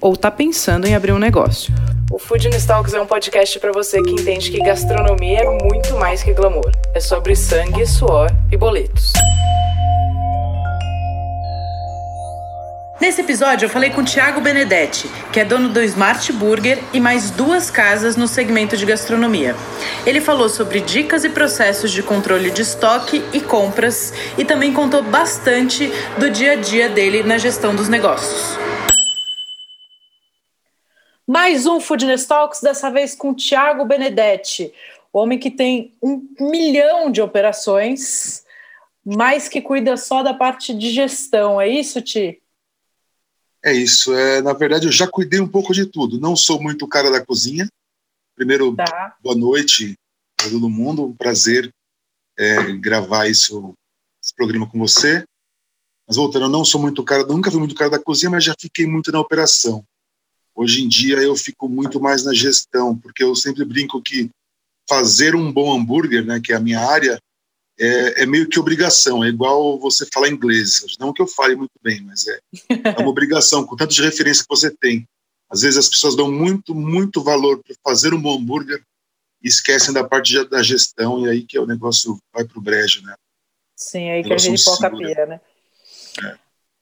ou está pensando em abrir um negócio. O Food Talks é um podcast para você que entende que gastronomia é muito mais que glamour. É sobre sangue, suor e boletos. Nesse episódio eu falei com o Thiago Benedetti, que é dono do Smart Burger e mais duas casas no segmento de gastronomia. Ele falou sobre dicas e processos de controle de estoque e compras e também contou bastante do dia a dia dele na gestão dos negócios. Mais um Foodness Talks, dessa vez com Tiago Benedetti, o homem que tem um milhão de operações, mas que cuida só da parte de gestão. É isso, Ti? É isso. É, na verdade, eu já cuidei um pouco de tudo. Não sou muito cara da cozinha. Primeiro, tá. boa noite para todo mundo. Um prazer é, gravar isso, esse programa com você. Mas voltando, eu não sou muito cara, nunca fui muito cara da cozinha, mas já fiquei muito na operação. Hoje em dia eu fico muito mais na gestão, porque eu sempre brinco que fazer um bom hambúrguer, né, que é a minha área, é, é, meio que obrigação, é igual você falar inglês. Não que eu fale muito bem, mas é, é uma obrigação, com tanto de referência que você tem. Às vezes as pessoas dão muito, muito valor para fazer um bom hambúrguer e esquecem da parte da gestão, e aí que o negócio vai para o brejo, né? Sim, aí que a gente foca a pia, né? É.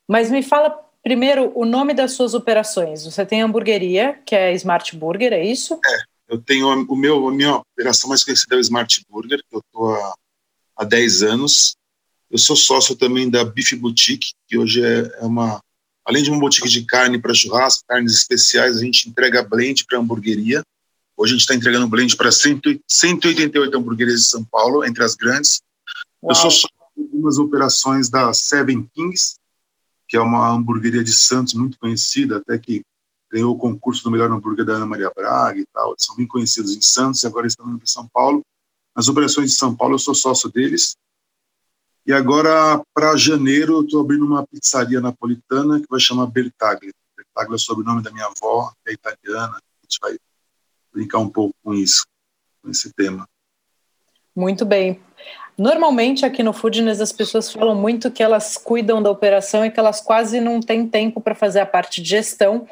Mas me fala Primeiro, o nome das suas operações. Você tem a hamburgueria, que é Smart Burger, é isso? É, eu tenho o meu, a minha operação mais conhecida é o Smart Burger, que eu estou há, há 10 anos. Eu sou sócio também da Beef Boutique, que hoje é, é uma, além de uma boutique de carne para churrasco, carnes especiais, a gente entrega blend para hamburgueria. Hoje a gente está entregando blend para 188 hamburguerias de São Paulo, entre as grandes. Uau. Eu sou sócio de algumas operações da Seven Kings, que é uma hamburgueria de Santos muito conhecida, até que ganhou o concurso do melhor hambúrguer da Ana Maria Braga e tal. São bem conhecidos em Santos e agora estão em São Paulo. Nas operações de São Paulo, eu sou sócio deles. E agora, para janeiro, eu estou abrindo uma pizzaria napolitana que vai chamar Bertaglia. Bertaglia é o sobrenome da minha avó, que é italiana. A gente vai brincar um pouco com isso, com esse tema. Muito bem. Normalmente aqui no Foodness as pessoas falam muito que elas cuidam da operação e que elas quase não têm tempo para fazer a parte de gestão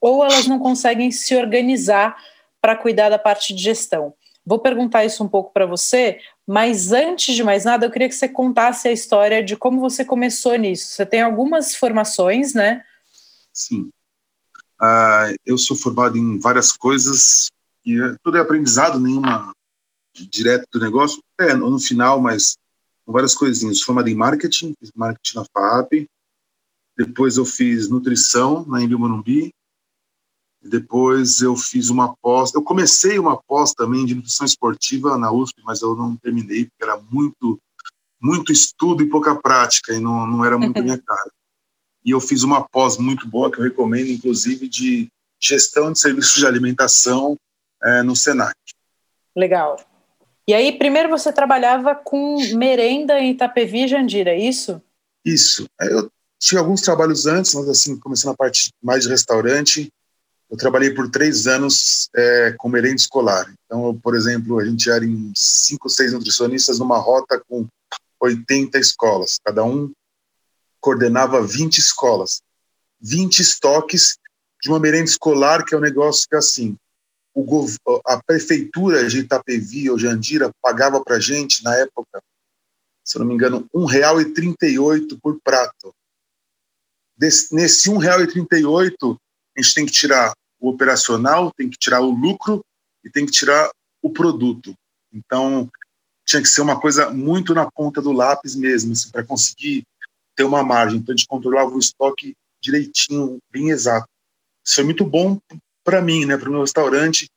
ou elas não conseguem se organizar para cuidar da parte de gestão. Vou perguntar isso um pouco para você, mas antes de mais nada, eu queria que você contasse a história de como você começou nisso. Você tem algumas formações, né? Sim. Uh, eu sou formado em várias coisas e tudo é aprendizado, nenhuma direto do negócio, é, no final, mas com várias coisinhas. Formado em marketing, fiz marketing na FAP, depois eu fiz nutrição na Embi Morumbi, depois eu fiz uma pós, eu comecei uma pós também de nutrição esportiva na USP, mas eu não terminei, porque era muito, muito estudo e pouca prática, e não, não era muito a minha cara. E eu fiz uma pós muito boa, que eu recomendo, inclusive, de gestão de serviços de alimentação é, no SENAC. Legal. E aí, primeiro você trabalhava com merenda em Itapevi e Jandira, é isso? Isso. Eu tinha alguns trabalhos antes, mas assim, começando a parte mais de restaurante. Eu trabalhei por três anos é, com merenda escolar. Então, por exemplo, a gente era em cinco, seis nutricionistas numa rota com 80 escolas. Cada um coordenava 20 escolas. 20 estoques de uma merenda escolar, que é um negócio que, assim, a prefeitura de Itapevi ou Jandira pagava para gente, na época, se eu não me engano, R$ 1,38 por prato. Desse, nesse R$ 1,38, a gente tem que tirar o operacional, tem que tirar o lucro e tem que tirar o produto. Então, tinha que ser uma coisa muito na ponta do lápis mesmo, assim, para conseguir ter uma margem. Então, a gente controlava o estoque direitinho, bem exato. Isso foi muito bom para mim, né, para o meu restaurante,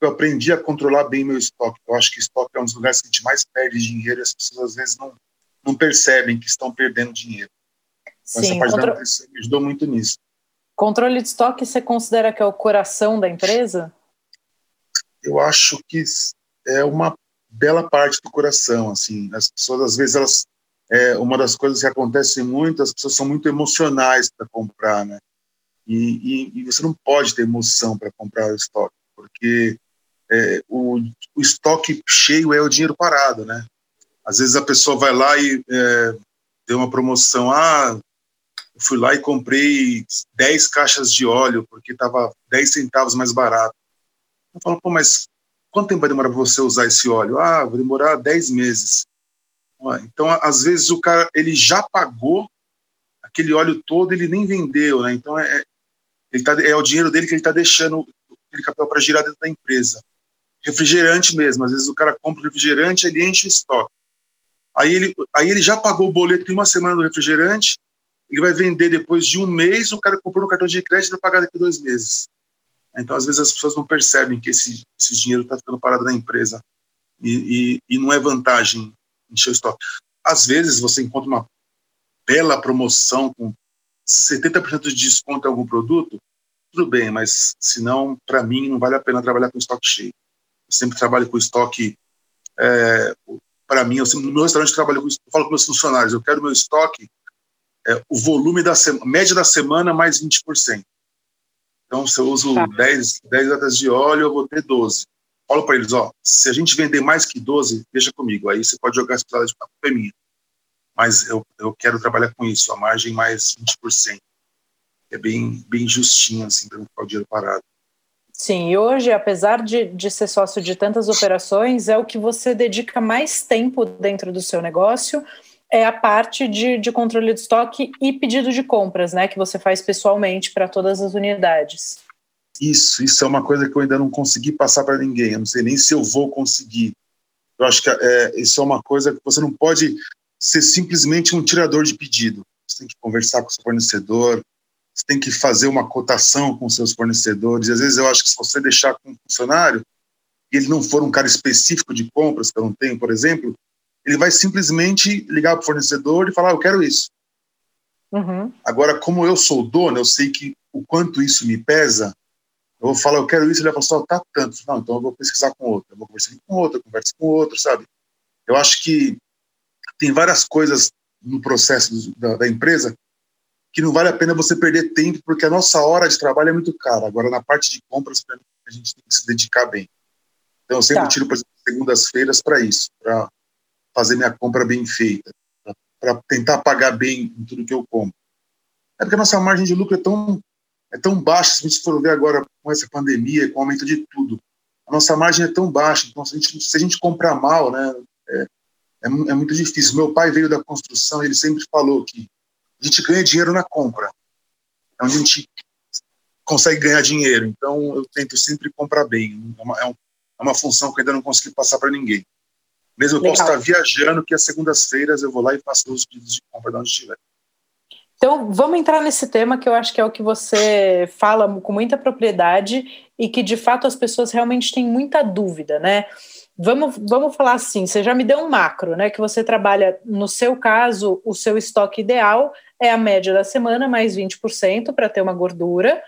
eu aprendi a controlar bem meu estoque. Eu acho que estoque é um dos lugares que a gente mais perde dinheiro e as pessoas às vezes não, não percebem que estão perdendo dinheiro. Então, Sim, essa parte contro... da me ajudou muito nisso. Controle de estoque você considera que é o coração da empresa? Eu acho que é uma bela parte do coração. Assim, as pessoas às vezes elas é, uma das coisas que acontece muito, as pessoas são muito emocionais para comprar, né? E, e, e, você não pode ter emoção para comprar o estoque, porque é, o, o, estoque cheio é o dinheiro parado, né? Às vezes a pessoa vai lá e é, uma promoção, ah, eu fui lá e comprei 10 caixas de óleo porque estava 10 centavos mais barato. Eu falo, pô, mas quanto tempo vai demorar para você usar esse óleo? Ah, vai demorar 10 meses. Então, às vezes o cara ele já pagou aquele óleo todo, ele nem vendeu, né? Então é, ele tá, é o dinheiro dele que ele está deixando aquele capital para girar dentro da empresa. Refrigerante mesmo, às vezes o cara compra refrigerante, ele enche o estoque. Aí ele, aí ele já pagou o boleto em uma semana do refrigerante, ele vai vender depois de um mês, o cara comprou no cartão de crédito e vai pagar daqui a dois meses. Então, às vezes, as pessoas não percebem que esse, esse dinheiro está ficando parado na empresa e, e, e não é vantagem encher o estoque. Às vezes você encontra uma bela promoção com 70% de desconto em algum produto, tudo bem, mas se não, para mim, não vale a pena trabalhar com estoque cheio. Eu sempre trabalho com estoque. É, para mim, eu sempre, no meu restaurante, trabalho com, eu falo com meus funcionários, eu quero meu estoque, é, o volume da média da semana mais 20%. Então, se eu uso tá. 10, 10 latas de óleo, eu vou ter 12 falo para eles, ó, se a gente vender mais que 12, deixa comigo, aí você pode jogar as pesadas de papo é minha. Mas eu, eu quero trabalhar com isso, a margem mais 20%. É bem, bem justinho, assim, para não ficar o dinheiro parado. Sim, e hoje, apesar de, de ser sócio de tantas operações, é o que você dedica mais tempo dentro do seu negócio, é a parte de, de controle de estoque e pedido de compras, né, que você faz pessoalmente para todas as unidades. Isso, isso é uma coisa que eu ainda não consegui passar para ninguém. Eu não sei nem se eu vou conseguir. Eu acho que é, isso é uma coisa que você não pode ser simplesmente um tirador de pedido. Você tem que conversar com o seu fornecedor, você tem que fazer uma cotação com seus fornecedores. E às vezes eu acho que se você deixar com um funcionário e ele não for um cara específico de compras, que eu não tenho, por exemplo, ele vai simplesmente ligar para o fornecedor e falar: ah, Eu quero isso. Uhum. Agora, como eu sou dono, eu sei que o quanto isso me pesa, eu vou falar, eu quero isso, ele vai falar, tá tanto. Não, então eu vou pesquisar com outro, eu vou conversar com outro, eu converso com outro, sabe? Eu acho que tem várias coisas no processo da, da empresa que não vale a pena você perder tempo, porque a nossa hora de trabalho é muito cara. Agora, na parte de compras, a gente tem que se dedicar bem. Então, eu sempre tá. tiro, por exemplo, segundas-feiras para isso, para fazer minha compra bem feita, para tentar pagar bem em tudo que eu compro. É porque a nossa margem de lucro é tão é tão baixa, se a gente for ver agora com essa pandemia, com o aumento de tudo, a nossa margem é tão baixa, então se a gente, se a gente comprar mal, né, é, é, é muito difícil. Meu pai veio da construção, ele sempre falou que a gente ganha dinheiro na compra, é onde a gente consegue ganhar dinheiro, então eu tento sempre comprar bem, é uma, é, é uma função que eu ainda não consegui passar para ninguém. Mesmo eu posso estar viajando, que às segundas-feiras eu vou lá e faço os pedidos de compra de onde estiver. Então, vamos entrar nesse tema que eu acho que é o que você fala com muita propriedade e que de fato as pessoas realmente têm muita dúvida, né? Vamos, vamos falar assim: você já me deu um macro, né? Que você trabalha, no seu caso, o seu estoque ideal é a média da semana, mais 20% para ter uma gordura.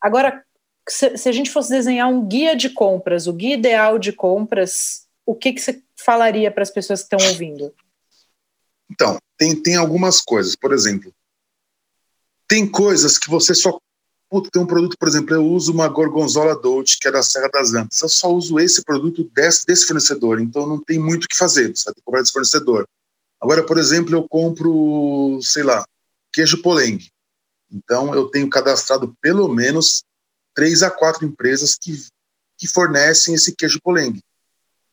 Agora, se, se, a gente fosse desenhar um guia de compras, o guia ideal de compras, o que, que você falaria para as pessoas que estão ouvindo? Então, tem, tem algumas coisas. Por exemplo, tem coisas que você só. Puta, tem um produto, por exemplo, eu uso uma Gorgonzola Dolce, que é da Serra das Antas. Eu só uso esse produto desse, desse fornecedor, então não tem muito o que fazer, que comprar desse fornecedor. Agora, por exemplo, eu compro, sei lá, queijo polengue. Então, eu tenho cadastrado pelo menos três a quatro empresas que, que fornecem esse queijo polengue.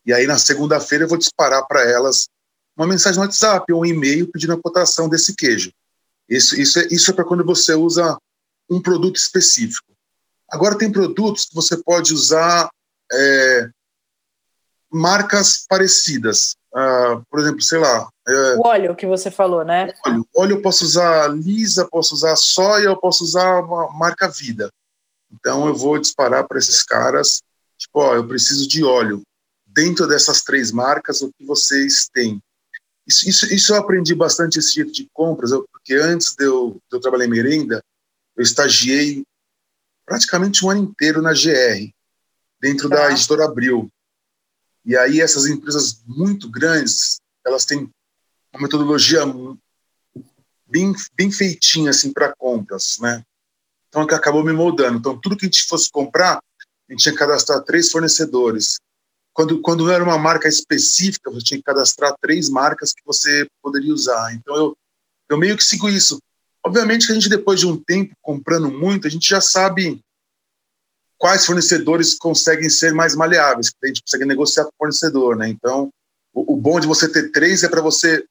E aí, na segunda-feira, eu vou disparar para elas uma mensagem no WhatsApp ou um e-mail pedindo a cotação desse queijo. Isso, isso é, isso é para quando você usa um produto específico. Agora, tem produtos que você pode usar é, marcas parecidas. Uh, por exemplo, sei lá. É, o óleo que você falou, né? Óleo, óleo eu posso usar lisa, posso usar soia, eu posso usar uma marca vida. Então eu vou disparar para esses caras, tipo, ó, eu preciso de óleo. Dentro dessas três marcas, o que vocês têm? Isso, isso, isso eu aprendi bastante esse jeito de compras, eu, porque antes de eu, de eu trabalhar em merenda, eu estagiei praticamente um ano inteiro na GR, dentro tá. da editora Abril. E aí essas empresas muito grandes, elas têm uma metodologia bem, bem feitinha assim para compras, né? Então que acabou me moldando. Então tudo que a gente fosse comprar, a gente tinha que cadastrar três fornecedores. Quando quando era uma marca específica, você tinha que cadastrar três marcas que você poderia usar. Então eu eu meio que sigo isso. Obviamente que a gente depois de um tempo comprando muito, a gente já sabe quais fornecedores conseguem ser mais maleáveis, que a gente consegue negociar com o fornecedor, né? Então, o, o bom de você ter três é para você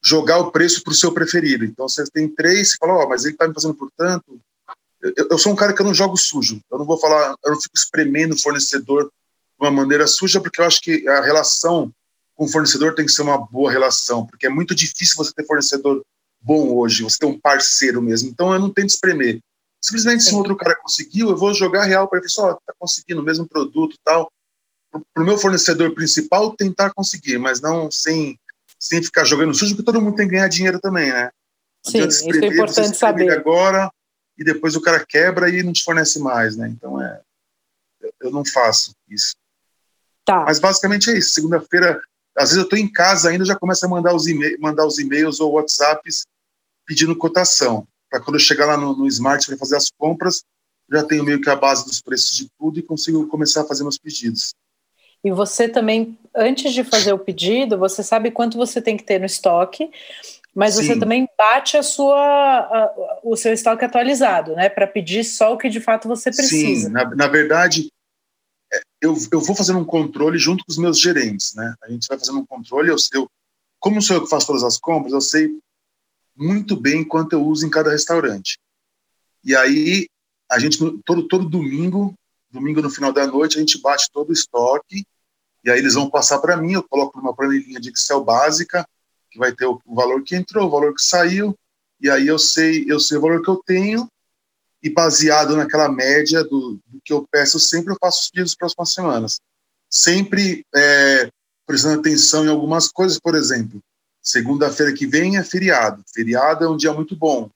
jogar o preço para o seu preferido. Então, você tem três, você fala, oh, mas ele está me fazendo por tanto. Eu, eu, sou um cara que eu não jogo sujo. Eu não vou falar, eu não fico espremendo o fornecedor de uma maneira suja, porque eu acho que a relação com o fornecedor tem que ser uma boa relação, porque é muito difícil você ter fornecedor bom hoje, você ter um parceiro mesmo. Então, eu não tento espremer. Simplesmente, se um outro cara conseguiu, eu vou jogar real para ele. Só está conseguindo o mesmo produto tal. Para o meu fornecedor principal, tentar conseguir, mas não sem, sem ficar jogando sujo, porque todo mundo tem que ganhar dinheiro também, né? Sim, isso é importante saber. agora e depois o cara quebra e não te fornece mais, né? Então, é, eu não faço isso. Tá. Mas basicamente é isso. Segunda-feira, às vezes eu estou em casa ainda, já começo a mandar os, mandar os e-mails ou WhatsApps pedindo cotação para quando eu chegar lá no, no Smart para fazer as compras, já tenho meio que a base dos preços de tudo e consigo começar a fazer meus pedidos. E você também, antes de fazer o pedido, você sabe quanto você tem que ter no estoque, mas Sim. você também bate a sua, a, o seu estoque atualizado, né? Para pedir só o que de fato você precisa. Sim, na, na verdade, é, eu, eu vou fazendo um controle junto com os meus gerentes, né? A gente vai fazendo um controle, eu, eu como sou eu que faço todas as compras, eu sei muito bem quanto eu uso em cada restaurante. E aí, a gente, todo, todo domingo, domingo no final da noite, a gente bate todo o estoque, e aí eles vão passar para mim, eu coloco numa planilhinha de Excel básica, que vai ter o, valor que entrou, o valor que saiu, e aí eu sei, eu sei o valor que eu tenho, e baseado naquela média do, do que eu peço sempre, eu faço os pedidos das próximas semanas. Sempre é, prestando atenção em algumas coisas, por exemplo, Segunda-feira que vem é feriado. Feriado é um dia muito bom.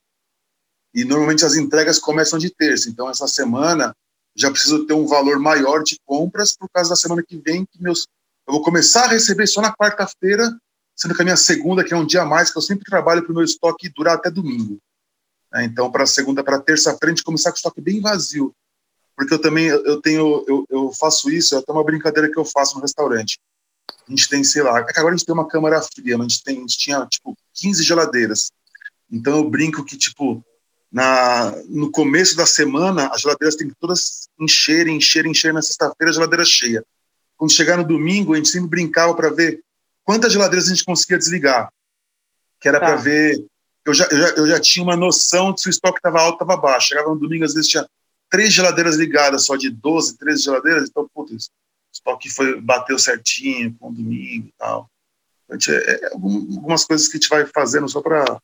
E normalmente as entregas começam de terça. Então, essa semana já preciso ter um valor maior de compras por causa da semana que vem, que meus eu vou começar a receber só na quarta-feira, sendo que a minha segunda, que é um dia a mais, que eu sempre trabalho para o meu estoque durar até domingo. É, então, para segunda, para terça-feira, a gente começar com o estoque bem vazio. Porque eu também eu tenho, eu, eu faço isso, é até uma brincadeira que eu faço no restaurante a gente tem, sei lá, agora a gente tem uma câmara fria, mas a gente, tem, a gente tinha, tipo, 15 geladeiras. Então eu brinco que, tipo, na, no começo da semana, as geladeiras têm que todas encher, encher, encher na sexta-feira, a geladeira cheia. Quando chegar no domingo, a gente sempre brincava para ver quantas geladeiras a gente conseguia desligar. Que era tá. para ver. Eu já, eu já, eu, já, tinha uma noção de se o estoque estava alto ou estava baixo. Chegava no domingo, às vezes tinha três geladeiras ligadas, só de 12, 13 geladeiras. Então, putz, estoque foi, bateu certinho com o domingo e tal. Então, é, é, algumas coisas que a gente vai fazendo só para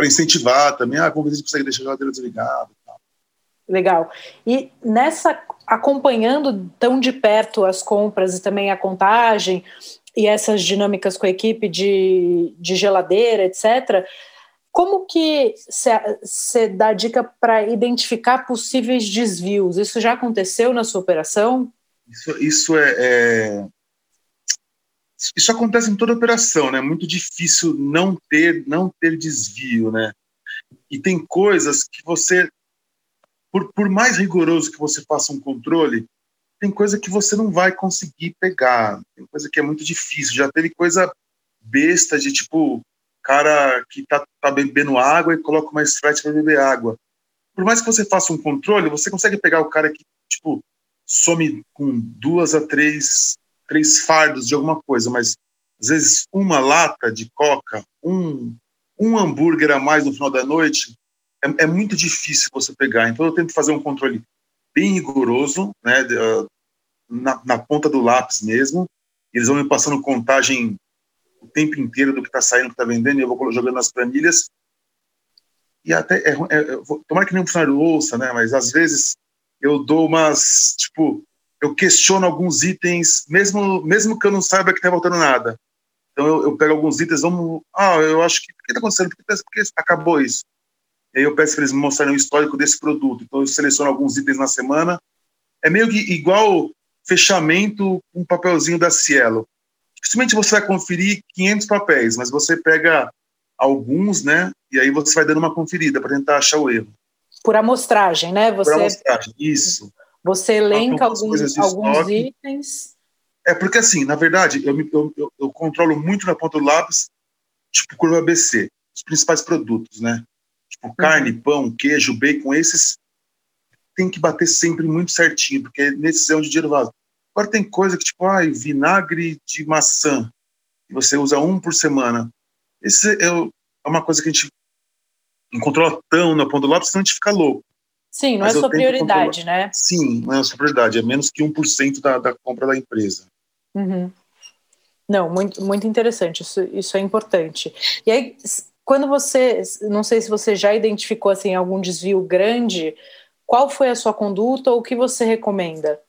incentivar também. Ah, vamos ver se consegue deixar a geladeira desligada e tal. Legal. E nessa, acompanhando tão de perto as compras e também a contagem e essas dinâmicas com a equipe de, de geladeira, etc., como que você dá dica para identificar possíveis desvios? Isso já aconteceu na sua operação? Isso, isso é, é, isso acontece em toda operação, né? Muito difícil não ter não ter desvio, né? E tem coisas que você, por, por mais rigoroso que você faça um controle, tem coisa que você não vai conseguir pegar. Tem coisa que é muito difícil. Já teve coisa besta de tipo cara que tá, tá bebendo água e coloca uma Sprite para beber água. Por mais que você faça um controle, você consegue pegar o cara que tipo some com duas a três, três fardos de alguma coisa, mas às vezes uma lata de coca, um, um hambúrguer a mais no final da noite, é, é muito difícil você pegar. Então eu tento fazer um controle bem rigoroso, né, uh, na, na, ponta do lápis mesmo. Eles vão me passando contagem o tempo inteiro do que está saindo, do que está vendendo, e eu vou jogando nas planilhas. E até, é, é, tomara que nenhum funcionário ouça, né, mas às vezes eu dou umas, tipo, eu questiono alguns itens, mesmo, mesmo que eu não saiba que está voltando nada. Então eu, eu, pego alguns itens, vamos, ah, eu acho que, o que está acontecendo? Por que, tá, por que acabou isso? E aí eu peço para eles me mostrarem o histórico desse produto. Então eu seleciono alguns itens na semana. É meio que igual fechamento um papelzinho da Cielo. dificilmente você vai conferir 500 papéis, mas você pega alguns, né? E aí você vai dando uma conferida para tentar achar o erro. Por amostragem, né? Você, Por amostragem, isso. Você elenca alguns, alguns itens. É porque assim, na verdade, eu, eu, eu, eu controlo muito na ponta do lápis, tipo curva ABC, os principais produtos, né? Tipo carne, uhum. pão, queijo, bacon, esses tem que bater sempre muito certinho, porque nesses é onde o dinheiro vaza. Agora tem coisa que, tipo, ai, vinagre de maçã, que você usa um por semana. Esse é, é uma coisa que a gente controla tão na ponta do lápis, senão a gente fica louco. Sim, não Mas é sua prioridade, né? Sim, não é sua prioridade, é menos que 1% da, da compra da empresa. Uhum. Não, muito, muito interessante, isso, isso é importante. E aí, quando você, não sei se você já identificou assim algum desvio grande, qual foi a sua conduta ou o que você recomenda?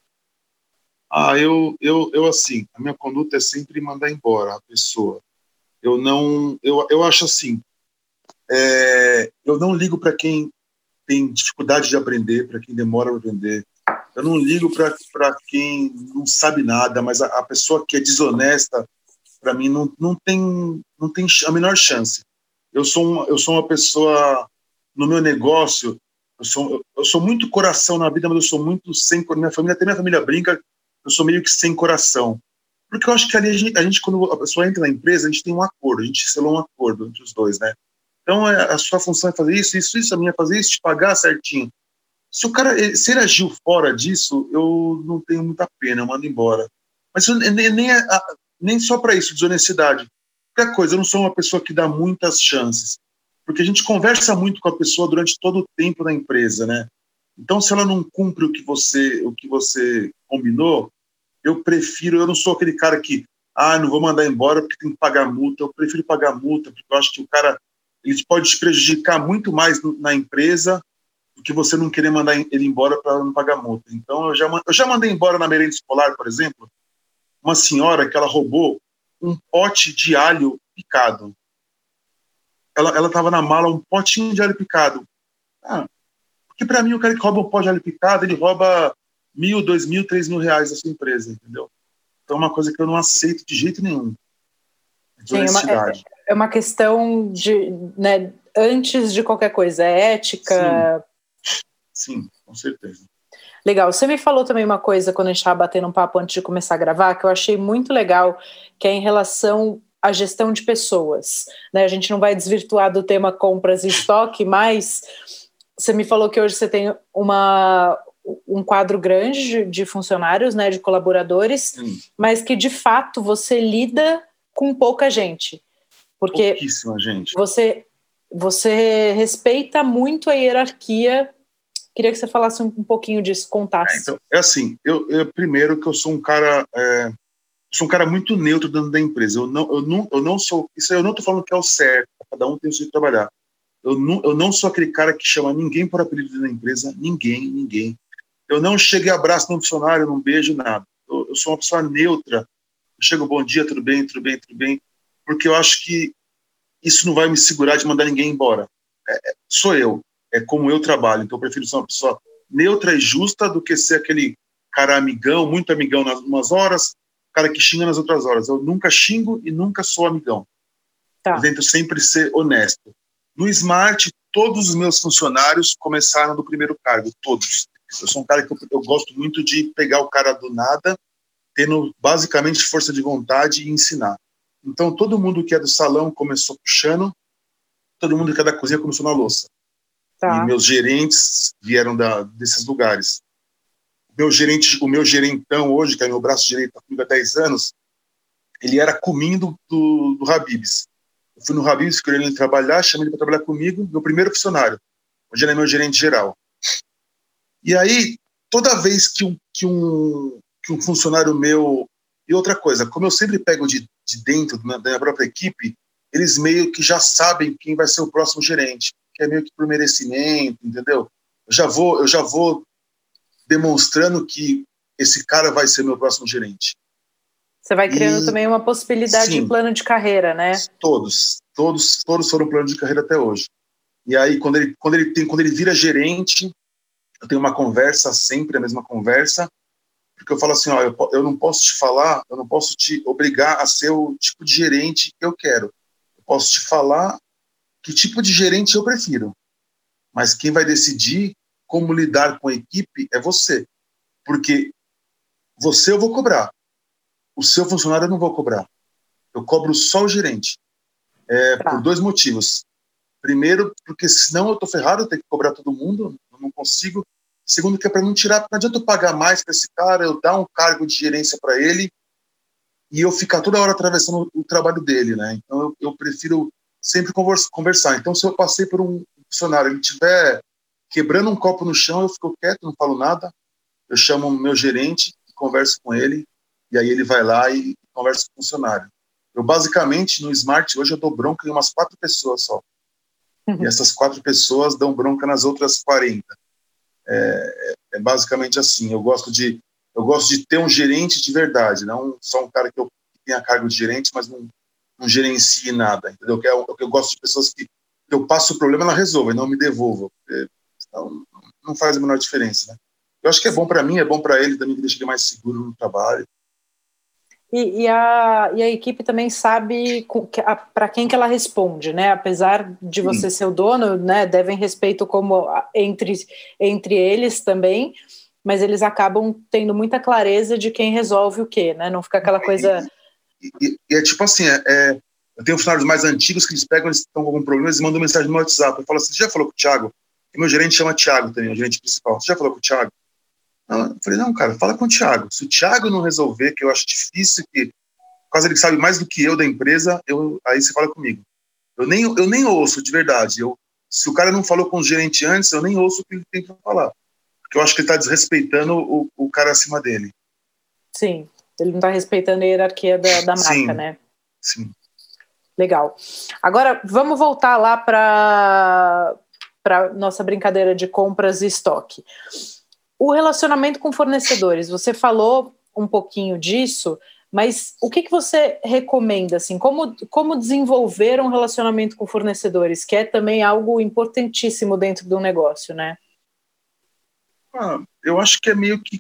Ah, eu, eu, eu assim, a minha conduta é sempre mandar embora a pessoa. Eu não, eu, eu acho assim, é, eu não ligo para quem tem dificuldade de aprender, para quem demora a aprender. Eu não ligo para quem não sabe nada, mas a, a pessoa que é desonesta, para mim, não, não, tem, não tem a menor chance. Eu sou, uma, eu sou uma pessoa, no meu negócio, eu sou, eu sou muito coração na vida, mas eu sou muito sem. Minha família, até minha família brinca, eu sou meio que sem coração. Porque eu acho que ali a gente, a gente, quando a pessoa entra na empresa, a gente tem um acordo, a gente selou um acordo entre os dois, né? Então, é, a sua função é fazer isso, isso, isso, a minha é fazer isso, te pagar certinho. Se o cara, se ele agiu fora disso, eu não tenho muita pena, eu mando embora. Mas eu, nem, nem, nem só para isso, desonestidade. Qualquer coisa, eu não sou uma pessoa que dá muitas chances. Porque a gente conversa muito com a pessoa durante todo o tempo da empresa, né? Então, se ela não cumpre o que você, o que você combinou, eu prefiro, eu não sou aquele cara que, ah, não vou mandar embora porque tem que pagar multa. Eu prefiro pagar multa, porque eu acho que o cara ele pode te prejudicar muito mais na empresa do que você não querer mandar ele embora para não pagar multa. Então, eu já, eu já mandei embora na merenda escolar, por exemplo, uma senhora que ela roubou um pote de alho picado. Ela estava na mala um potinho de alho picado. Ah, porque para mim o cara que rouba um pote de alho picado, ele rouba mil, dois mil, três mil reais da sua empresa, entendeu? Então é uma coisa que eu não aceito de jeito nenhum. Sim, é, uma, é, é uma questão de, né, antes de qualquer coisa, é ética. Sim. Sim, com certeza. Legal. Você me falou também uma coisa quando a gente estava batendo um papo antes de começar a gravar, que eu achei muito legal, que é em relação à gestão de pessoas. Né? A gente não vai desvirtuar do tema compras e estoque, mas você me falou que hoje você tem uma, um quadro grande de, de funcionários, né, de colaboradores, mas que de fato você lida com pouca gente. Porque Pouquíssima gente. Você, você respeita muito a hierarquia. Queria que você falasse um, um pouquinho disso, contasse. É, então, é assim, eu, eu, primeiro que eu sou um cara, é, sou um cara muito neutro dentro da empresa. Eu não, eu não, eu não sou, isso eu não estou falando que é o certo. Cada um tem o seu trabalhar. Eu não, eu não sou aquele cara que chama ninguém por apelido dentro da empresa, ninguém, ninguém. Eu não cheguei abraço no funcionário, não beijo nada. Eu, eu sou uma pessoa neutra. Eu chego, bom dia, tudo bem, tudo bem, tudo bem porque eu acho que isso não vai me segurar de mandar ninguém embora. É, é, sou eu, é como eu trabalho, então eu prefiro ser uma pessoa neutra e justa do que ser aquele cara amigão, muito amigão nas umas horas, cara que xinga nas outras horas. Eu nunca xingo e nunca sou amigão. Tá. Eu tento sempre ser honesto. No Smart, todos os meus funcionários começaram do primeiro cargo, todos. Eu sou um cara que eu, eu gosto muito de pegar o cara do nada, tendo basicamente força de vontade e ensinar. Então, todo mundo que é do salão começou puxando, todo mundo que é da cozinha começou na louça. Tá. E meus gerentes vieram da, desses lugares. Meu gerente, o meu gerentão hoje, que é meu braço direito, comigo há 10 anos, ele era comindo do, do Habibs. Eu fui no Habibs, queria ele trabalhar, chamei ele para trabalhar comigo, meu primeiro funcionário. Hoje ele é meu gerente geral. E aí, toda vez que um, que um, que um funcionário meu e outra coisa, como eu sempre pego de, de dentro da minha própria equipe, eles meio que já sabem quem vai ser o próximo gerente, que é meio que por merecimento, entendeu? Eu já vou, eu já vou demonstrando que esse cara vai ser meu próximo gerente. Você vai criando e, também uma possibilidade sim, de plano de carreira, né? Todos, todos, todos foram plano de carreira até hoje. E aí quando ele, quando ele tem, quando ele vira gerente, eu tenho uma conversa sempre a mesma conversa Porque eu falo assim, ó, eu, eu não posso te falar, eu não posso te obrigar a ser o tipo de gerente que eu quero. Eu posso te falar que tipo de gerente eu prefiro. Mas quem vai decidir como lidar com a equipe é você. Porque você eu vou cobrar. O seu funcionário eu não vou cobrar. Eu cobro só o gerente. É, tá. Por dois motivos. Primeiro, porque senão eu estou ferrado, eu tenho que cobrar todo mundo, eu não consigo. Segundo, que é para não tirar, não adianta eu pagar mais para esse cara, eu dar um cargo de gerência para ele e eu ficar toda hora atravessando o trabalho dele, né? Então eu, eu prefiro sempre conversar. Então se eu passei por um funcionário, ele tiver quebrando um copo no chão, eu fico quieto, não falo nada. Eu chamo meu gerente, converso com ele e aí ele vai lá e conversa com o funcionário. Eu basicamente no Smart hoje eu dou bronca em umas quatro pessoas só. E essas quatro pessoas dão bronca nas outras 40. É, é, basicamente assim. Eu gosto de eu gosto de ter um gerente de verdade, não só um cara que, eu, que tenha cargo de gerente, mas não, não gerencie nada. Entendeu? Eu, eu, eu gosto de pessoas que, que eu passo o problema, ela resolva e não me devolva. Então, não faz a menor diferença, né? Eu acho que é bom para mim, é bom para ele também, que deixa ele mais seguro no trabalho. E, e, a, e a equipe também sabe para quem que ela responde, né? Apesar de você Sim. ser o dono, né? Devem respeito como entre, entre eles também, mas eles acabam tendo muita clareza de quem resolve o quê, né? Não fica aquela coisa. E, e, e é tipo assim, é, é, eu tenho funcionários mais antigos que eles pegam, eles estão com algum problema, eles mandam mensagem no WhatsApp. Eu falo assim: você já falou com o Thiago? E meu gerente chama Thiago também, o gerente principal. Você já falou com o Thiago? Eu falei, não, cara, fala com o Thiago. Se o Thiago não resolver, que eu acho difícil, que por causa ele sabe mais do que eu da empresa, eu, aí você fala comigo. Eu nem, eu nem ouço, de verdade. Eu, se o cara não falou com o gerente antes, eu nem ouço o que ele tem para falar. Porque eu acho que ele está desrespeitando o, o cara acima dele. Sim, ele não está respeitando a hierarquia da, da marca, sim, né? Sim. Legal. Agora, vamos voltar lá para para nossa brincadeira de compras e estoque. O relacionamento com fornecedores, você falou um pouquinho disso, mas o que, que você recomenda, assim, como, como desenvolver um relacionamento com fornecedores, que é também algo importantíssimo dentro do negócio, né? Ah, eu acho que é meio que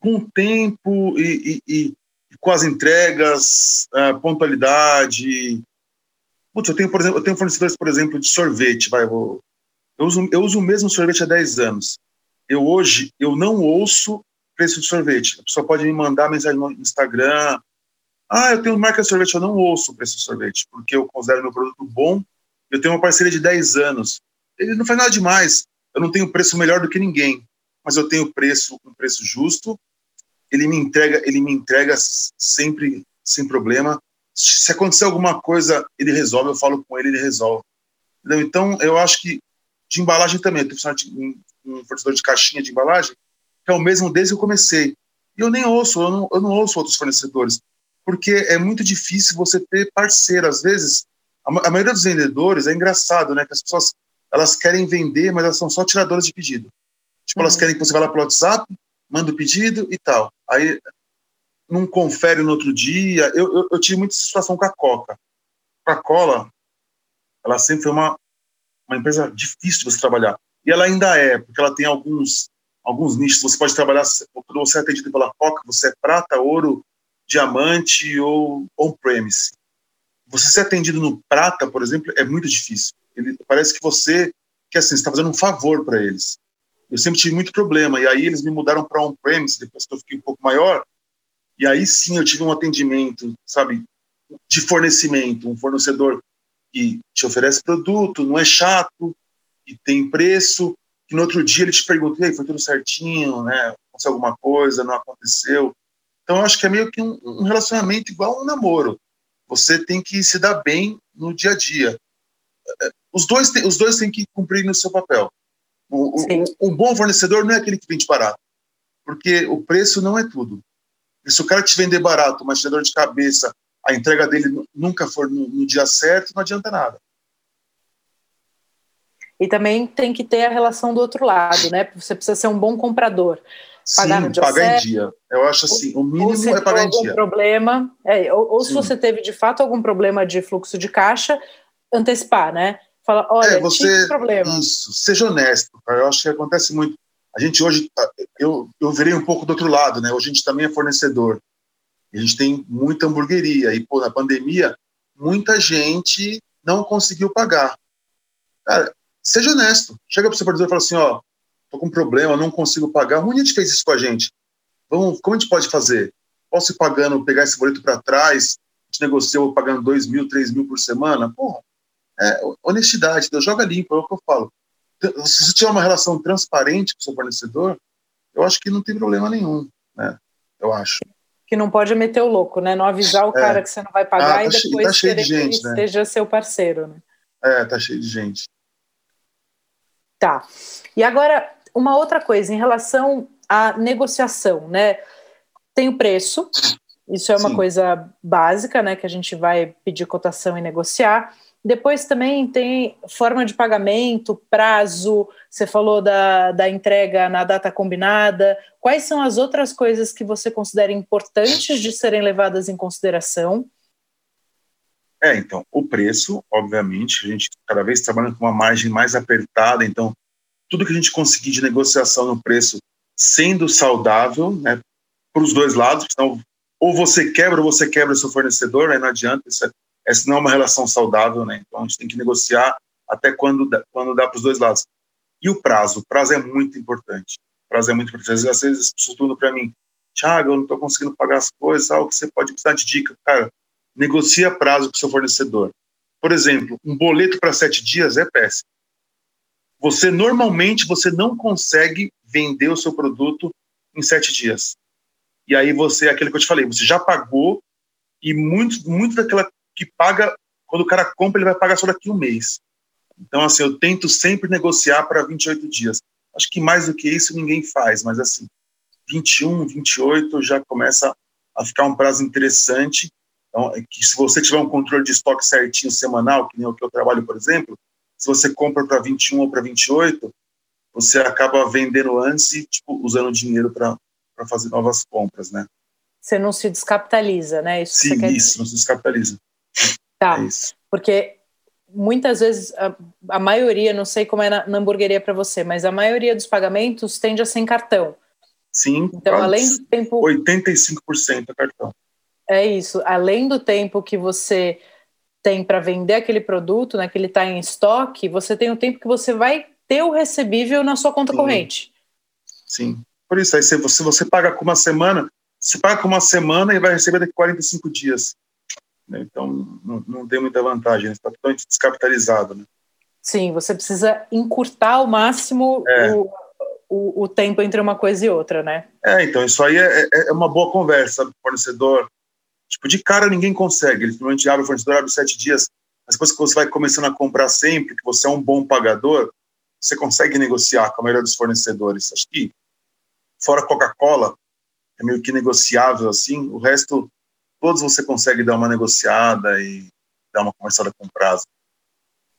com o tempo e, e, e com as entregas, a pontualidade. Putz, eu tenho, por exemplo, eu tenho fornecedores, por exemplo, de sorvete, vai, eu, eu, uso, eu uso o mesmo sorvete há 10 anos eu hoje eu não ouço preço de sorvete. A pessoa pode me mandar mensagem no Instagram. Ah, eu tenho marca de sorvete, eu não ouço o preço de sorvete, porque eu considero meu produto bom. Eu tenho uma parceria de 10 anos. Ele não faz nada demais. Eu não tenho preço melhor do que ninguém, mas eu tenho preço, um preço justo. Ele me entrega, ele me entrega sempre sem problema. Se acontecer alguma coisa, ele resolve, eu falo com ele, ele resolve. Então, eu acho que de embalagem também. Eu tenho um fornecedor de caixinha de embalagem, que é o mesmo desde que eu comecei. E eu nem ouço, eu não, eu não ouço outros fornecedores, porque é muito difícil você ter parceiro. Às vezes, a, a maioria dos vendedores é engraçado, né? Que as pessoas elas querem vender, mas elas são só tiradoras de pedido. Tipo, uhum. elas querem que você vá lá pelo WhatsApp, manda o pedido e tal. Aí não confere no outro dia. Eu, eu, eu tive muita situação com a Coca. A Coca-Cola, ela sempre foi uma, uma empresa difícil de você trabalhar. E ela ainda é, porque ela tem alguns, alguns nichos. Você pode trabalhar, quando você é atendido pela Coca, você é prata, ouro, diamante ou on-premise. Você ser atendido no prata, por exemplo, é muito difícil. Ele, parece que você, que assim, está fazendo um favor para eles. Eu sempre tive muito problema, e aí eles me mudaram para on-premise, depois que eu fiquei um pouco maior, e aí sim eu tive um atendimento, sabe, de fornecimento, um fornecedor que te oferece produto, não é chato, e tem preço, que no outro dia ele te pergunta, foi tudo certinho, né? Aconteceu alguma coisa, não aconteceu. Então, eu acho que é meio que um, um relacionamento igual um namoro. Você tem que se dar bem no dia a dia. É, os dois, tem, os dois têm que cumprir no seu papel. O, o, o, bom fornecedor não é aquele que vende barato, porque o preço não é tudo. E se o cara te vender barato, mas te dor de cabeça, a entrega dele nunca for no, no dia certo, não adianta nada. E também tem que ter a relação do outro lado, né? Você precisa ser um bom comprador. Pagar Sim, pagar em dia. Eu acho assim, o mínimo é pagar em dia. Problema, é, ou, ou se você teve de fato algum problema de fluxo de caixa, antecipar, né? Fala, olha, é, você, tive problema. Isso, seja honesto. Eu acho que acontece muito. A gente hoje, tá, eu, eu virei um pouco do outro lado, né? Hoje a gente também é fornecedor. A gente tem muita hamburgueria. E, pô, na pandemia, muita gente não conseguiu pagar. Cara, seja honesto. Chega para o seu fornecedor e fala assim, ó, tô com um problema, não consigo pagar. Muita gente fez isso com a gente. Vamos, como a gente pode fazer? Posso ir pagando, pegar esse boleto para trás, a gente negociou pagando 2 mil, 3 mil por semana? Porra, é, honestidade, Deus joga limpo, é o que eu falo. Se você tiver uma relação transparente com o seu fornecedor, eu acho que não tem problema nenhum, né? Eu acho. Que não pode meter o louco, né? Não avisar o é. cara que você não vai pagar ah, tá e depois tá cheio de gente, que ele né? seu parceiro, né? É, tá cheio de gente. Tá. E agora, uma outra coisa, em relação à negociação, né? Tem o preço, isso é uma Sim. coisa básica, né? Que a gente vai pedir cotação e negociar. Depois também tem forma de pagamento, prazo, você falou da, da entrega na data combinada. Quais são as outras coisas que você considera importantes de serem levadas em consideração? É, então, o preço, obviamente, a gente cada vez trabalhando com uma margem mais apertada, então, tudo que a gente conseguir de negociação no preço sendo saudável, né, para os dois lados, senão ou você quebra ou você quebra seu fornecedor, aí não adianta, isso é essa não é uma relação saudável, né? Então a gente tem que negociar até quando dá, quando dá para os dois lados. E o prazo, o prazo é muito importante. O prazo é muito importante. Às vezes, as pessoas perguntam para mim, Thiago, eu não estou conseguindo pagar as coisas, algo que você pode precisar de dica. Cara, negocia prazo com seu fornecedor. Por exemplo, um boleto para sete dias é péssimo. Você normalmente você não consegue vender o seu produto em sete dias. E aí você, aquele que eu te falei, você já pagou e muito, muito daquela que paga, quando o cara compra, ele vai pagar só daqui um mês. Então, assim, eu tento sempre negociar para 28 dias. Acho que mais do que isso ninguém faz, mas assim, 21, 28 já começa a ficar um prazo interessante. Então, é que se você tiver um controle de estoque certinho semanal, que nem o que eu trabalho, por exemplo, se você compra para 21 ou para 28, você acaba vendendo antes e tipo, usando dinheiro para fazer novas compras, né? Você não se descapitaliza, né? Isso Sim, isso, não se descapitaliza. Tá. É porque muitas vezes a, a, maioria, não sei como é na, na hamburgueria para você, mas a maioria dos pagamentos tende a ser em cartão. Sim. Então, além do tempo. 85% é cartão. É isso. Além do tempo que você tem para vender aquele produto, né, que ele está em estoque, você tem o tempo que você vai ter o recebível na sua conta Sim. corrente. Sim. Por isso, aí se você, você paga com uma semana, você paga com uma semana e vai receber daqui 45 dias. Né? Então, não, não tem muita vantagem, está totalmente descapitalizado. Né? Sim, você precisa encurtar ao máximo é. o, o, o, tempo entre uma coisa e outra, né? É, então, isso aí é, é, é uma boa conversa, fornecedor. Tipo, de cara ninguém consegue, ele normalmente abre o fornecedor, abre sete dias, mas depois que você vai começando a comprar sempre, que você é um bom pagador, você consegue negociar com a maioria dos fornecedores. Acho que, fora Coca-Cola, é meio que negociável assim, o resto todos você consegue dar uma negociada e dar uma conversada com prazo.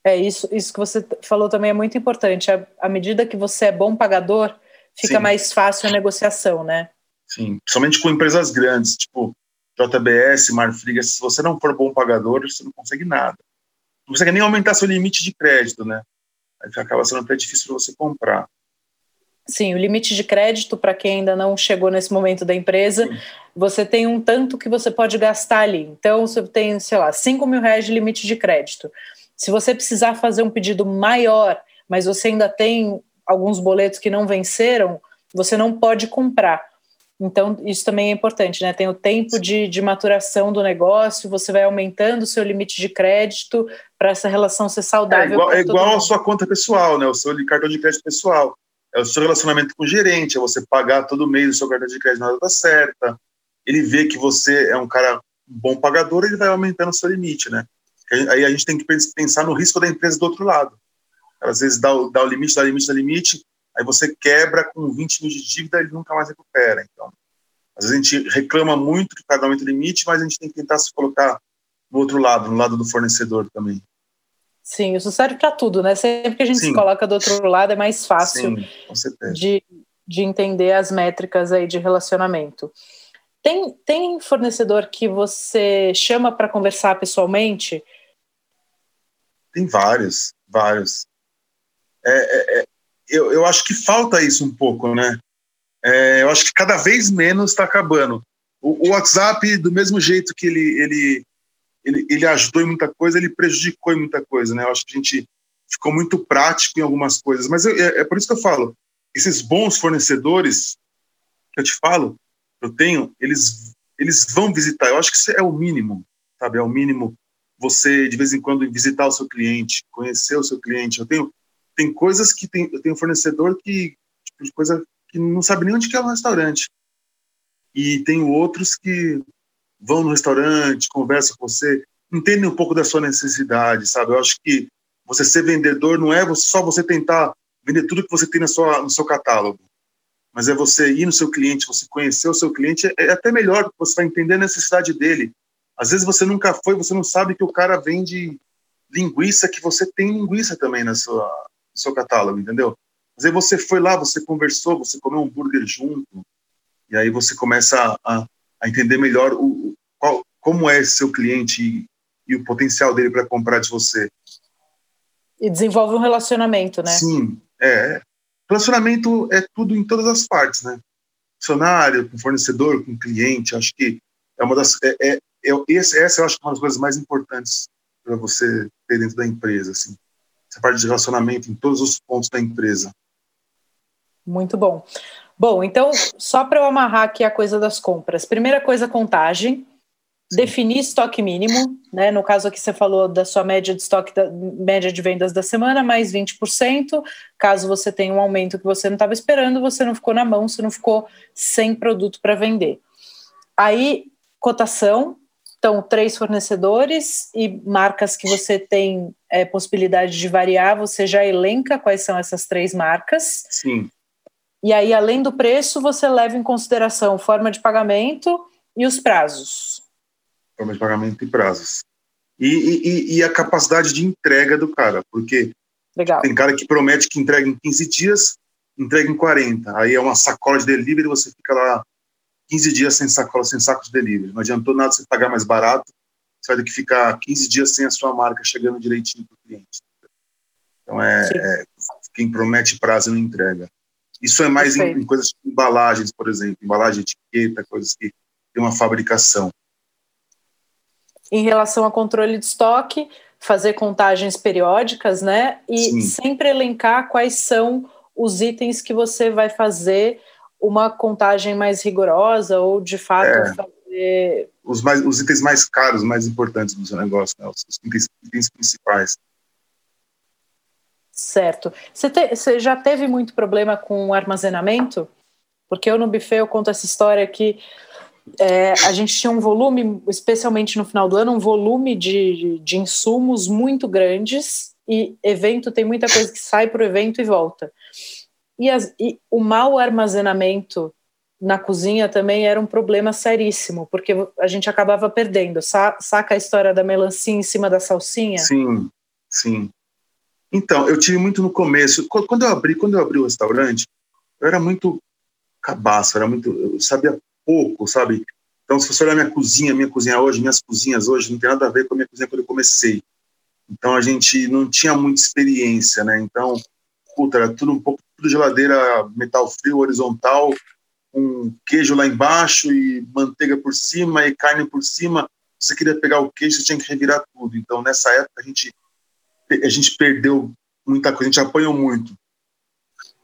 É, isso, isso que você falou também é muito importante. À medida que você é bom pagador, fica Sim. mais fácil a negociação, né? Sim, principalmente com empresas grandes, tipo JBS, Marfriga, se você não for bom pagador, você não consegue nada. Não consegue nem aumentar seu limite de crédito, né? Aí acaba sendo até difícil para você comprar. Sim, o limite de crédito, para quem ainda não chegou nesse momento da empresa, Sim. você tem um tanto que você pode gastar ali. Então, você tem, sei lá, 5 mil reais de limite de crédito. Se você precisar fazer um pedido maior, mas você ainda tem alguns boletos que não venceram, você não pode comprar. Então, isso também é importante, né? Tem o tempo de, de maturação do negócio, você vai aumentando o seu limite de crédito para essa relação ser saudável. É igual, é igual a sua conta pessoal, né? O seu cartão de crédito pessoal é o seu relacionamento com o gerente, é você pagar todo mês o seu cartão de crédito na data certa. Ele vê que você é um cara bom pagador, ele vai aumentando o seu limite, né? Aí a gente tem que pensar no risco da empresa do outro lado. Às vezes dá o, dá o limite, dá o limite, dá o limite, aí você quebra com 20 mil de dívida e nunca mais recupera. Então, às vezes a gente reclama muito que o cara aumenta o limite, mas a gente tem que tentar se colocar no outro lado, no lado do fornecedor também. Sim, isso serve para tudo, né? Sempre que a gente Sim. se coloca do outro lado é mais fácil Sim, de, de entender as métricas aí de relacionamento. Tem, tem fornecedor que você chama para conversar pessoalmente? Tem vários, vários. É, é, é, eu, eu acho que falta isso um pouco, né? É, eu acho que cada vez menos está acabando. O, o, WhatsApp, do mesmo jeito que ele, ele, ele, ele ajudou em muita coisa, ele prejudicou em muita coisa, né? Eu acho que a gente ficou muito prático em algumas coisas. Mas eu, é, é por isso que eu falo, esses bons fornecedores que eu te falo, eu tenho, eles, eles vão visitar. Eu acho que isso é o mínimo, sabe? É o mínimo você, de vez em quando, visitar o seu cliente, conhecer o seu cliente. Eu tenho, tem coisas que tem, eu tenho fornecedor que, tipo, de coisa que não sabe nem onde que é o restaurante. E tem outros que vão no restaurante, conversam com você, entendem um pouco da sua necessidade, sabe? Eu acho que você ser vendedor não é só você tentar vender tudo que você tem na sua, no seu catálogo, mas é você ir no seu cliente, você conhecer o seu cliente, é, é até melhor, porque você vai entender a necessidade dele. Às vezes você nunca foi, você não sabe que o cara vende linguiça, que você tem linguiça também na sua, no seu catálogo, entendeu? Mas aí você foi lá, você conversou, você comeu um hambúrguer junto, e aí você começa a, a entender melhor o, qual, como é seu cliente e, e o potencial dele para comprar de você. E desenvolve um relacionamento, né? Sim, é. Relacionamento é tudo em todas as partes, né? Funcionário, com fornecedor, com cliente, acho que é uma das. É, é, é, essa eu acho que é uma das coisas mais importantes para você ter dentro da empresa, assim. Essa parte de relacionamento em todos os pontos da empresa. Muito bom. Bom, então, só para eu amarrar aqui a coisa das compras. Primeira coisa, contagem. Sim. Definir estoque mínimo, né? No caso aqui você falou da sua média de estoque, da, média de vendas da semana, mais 20%. Caso você tenha um aumento que você não estava esperando, você não ficou na mão, você não ficou sem produto para vender. Aí, cotação, então, três fornecedores e marcas que você tem é, possibilidade de variar, você já elenca quais são essas três marcas. Sim. E aí, além do preço, você leva em consideração forma de pagamento e os prazos. Forma de pagamento e prazos. E, e, e a capacidade de entrega do cara, porque Legal. tem cara que promete que entrega em 15 dias, entrega em 40. Aí é uma sacola de delivery, você fica lá 15 dias sem sacola, sem saco de delivery. Não adiantou nada você pagar mais barato, você vai ter que ficar 15 dias sem a sua marca chegando direitinho para o cliente. Então, é, é, quem promete prazo não entrega. Isso é mais em, em, coisas tipo embalagens, por exemplo, embalagem, etiqueta, coisas que tem uma fabricação. Em relação a controle de estoque, fazer contagens periódicas, né? E Sim. sempre elencar quais são os itens que você vai fazer uma contagem mais rigorosa ou de fato é. Os, mais, os itens mais caros, mais importantes do seu negócio, né? os, itens, itens principais. Certo. Você, te, você já teve muito problema com armazenamento? Porque eu no buffet eu conto essa história que é, a gente tinha um volume, especialmente no final do ano, um volume de, de insumos muito grandes e evento tem muita coisa que sai para o evento e volta. E, as, e o mau armazenamento na cozinha também era um problema seríssimo, porque a gente acabava perdendo. Sa, saca a história da melancia em cima da salsinha? Sim, sim. Então, eu tive muito no começo. Quando eu abri, quando eu abri o restaurante, eu era muito cabaço, era muito, eu sabia pouco, sabe? Então, se você olhar minha cozinha, minha cozinha hoje, minhas cozinhas hoje, não tem nada a ver com a minha cozinha quando eu comecei. Então, a gente não tinha muita experiência, né? Então, puta, era tudo um pouco tudo geladeira metal frio, horizontal, com queijo lá embaixo e manteiga por cima e carne por cima. Você queria pegar o queijo, você tinha que revirar tudo. Então, nessa época, a gente a gente perdeu muita coisa, a gente apanhou muito.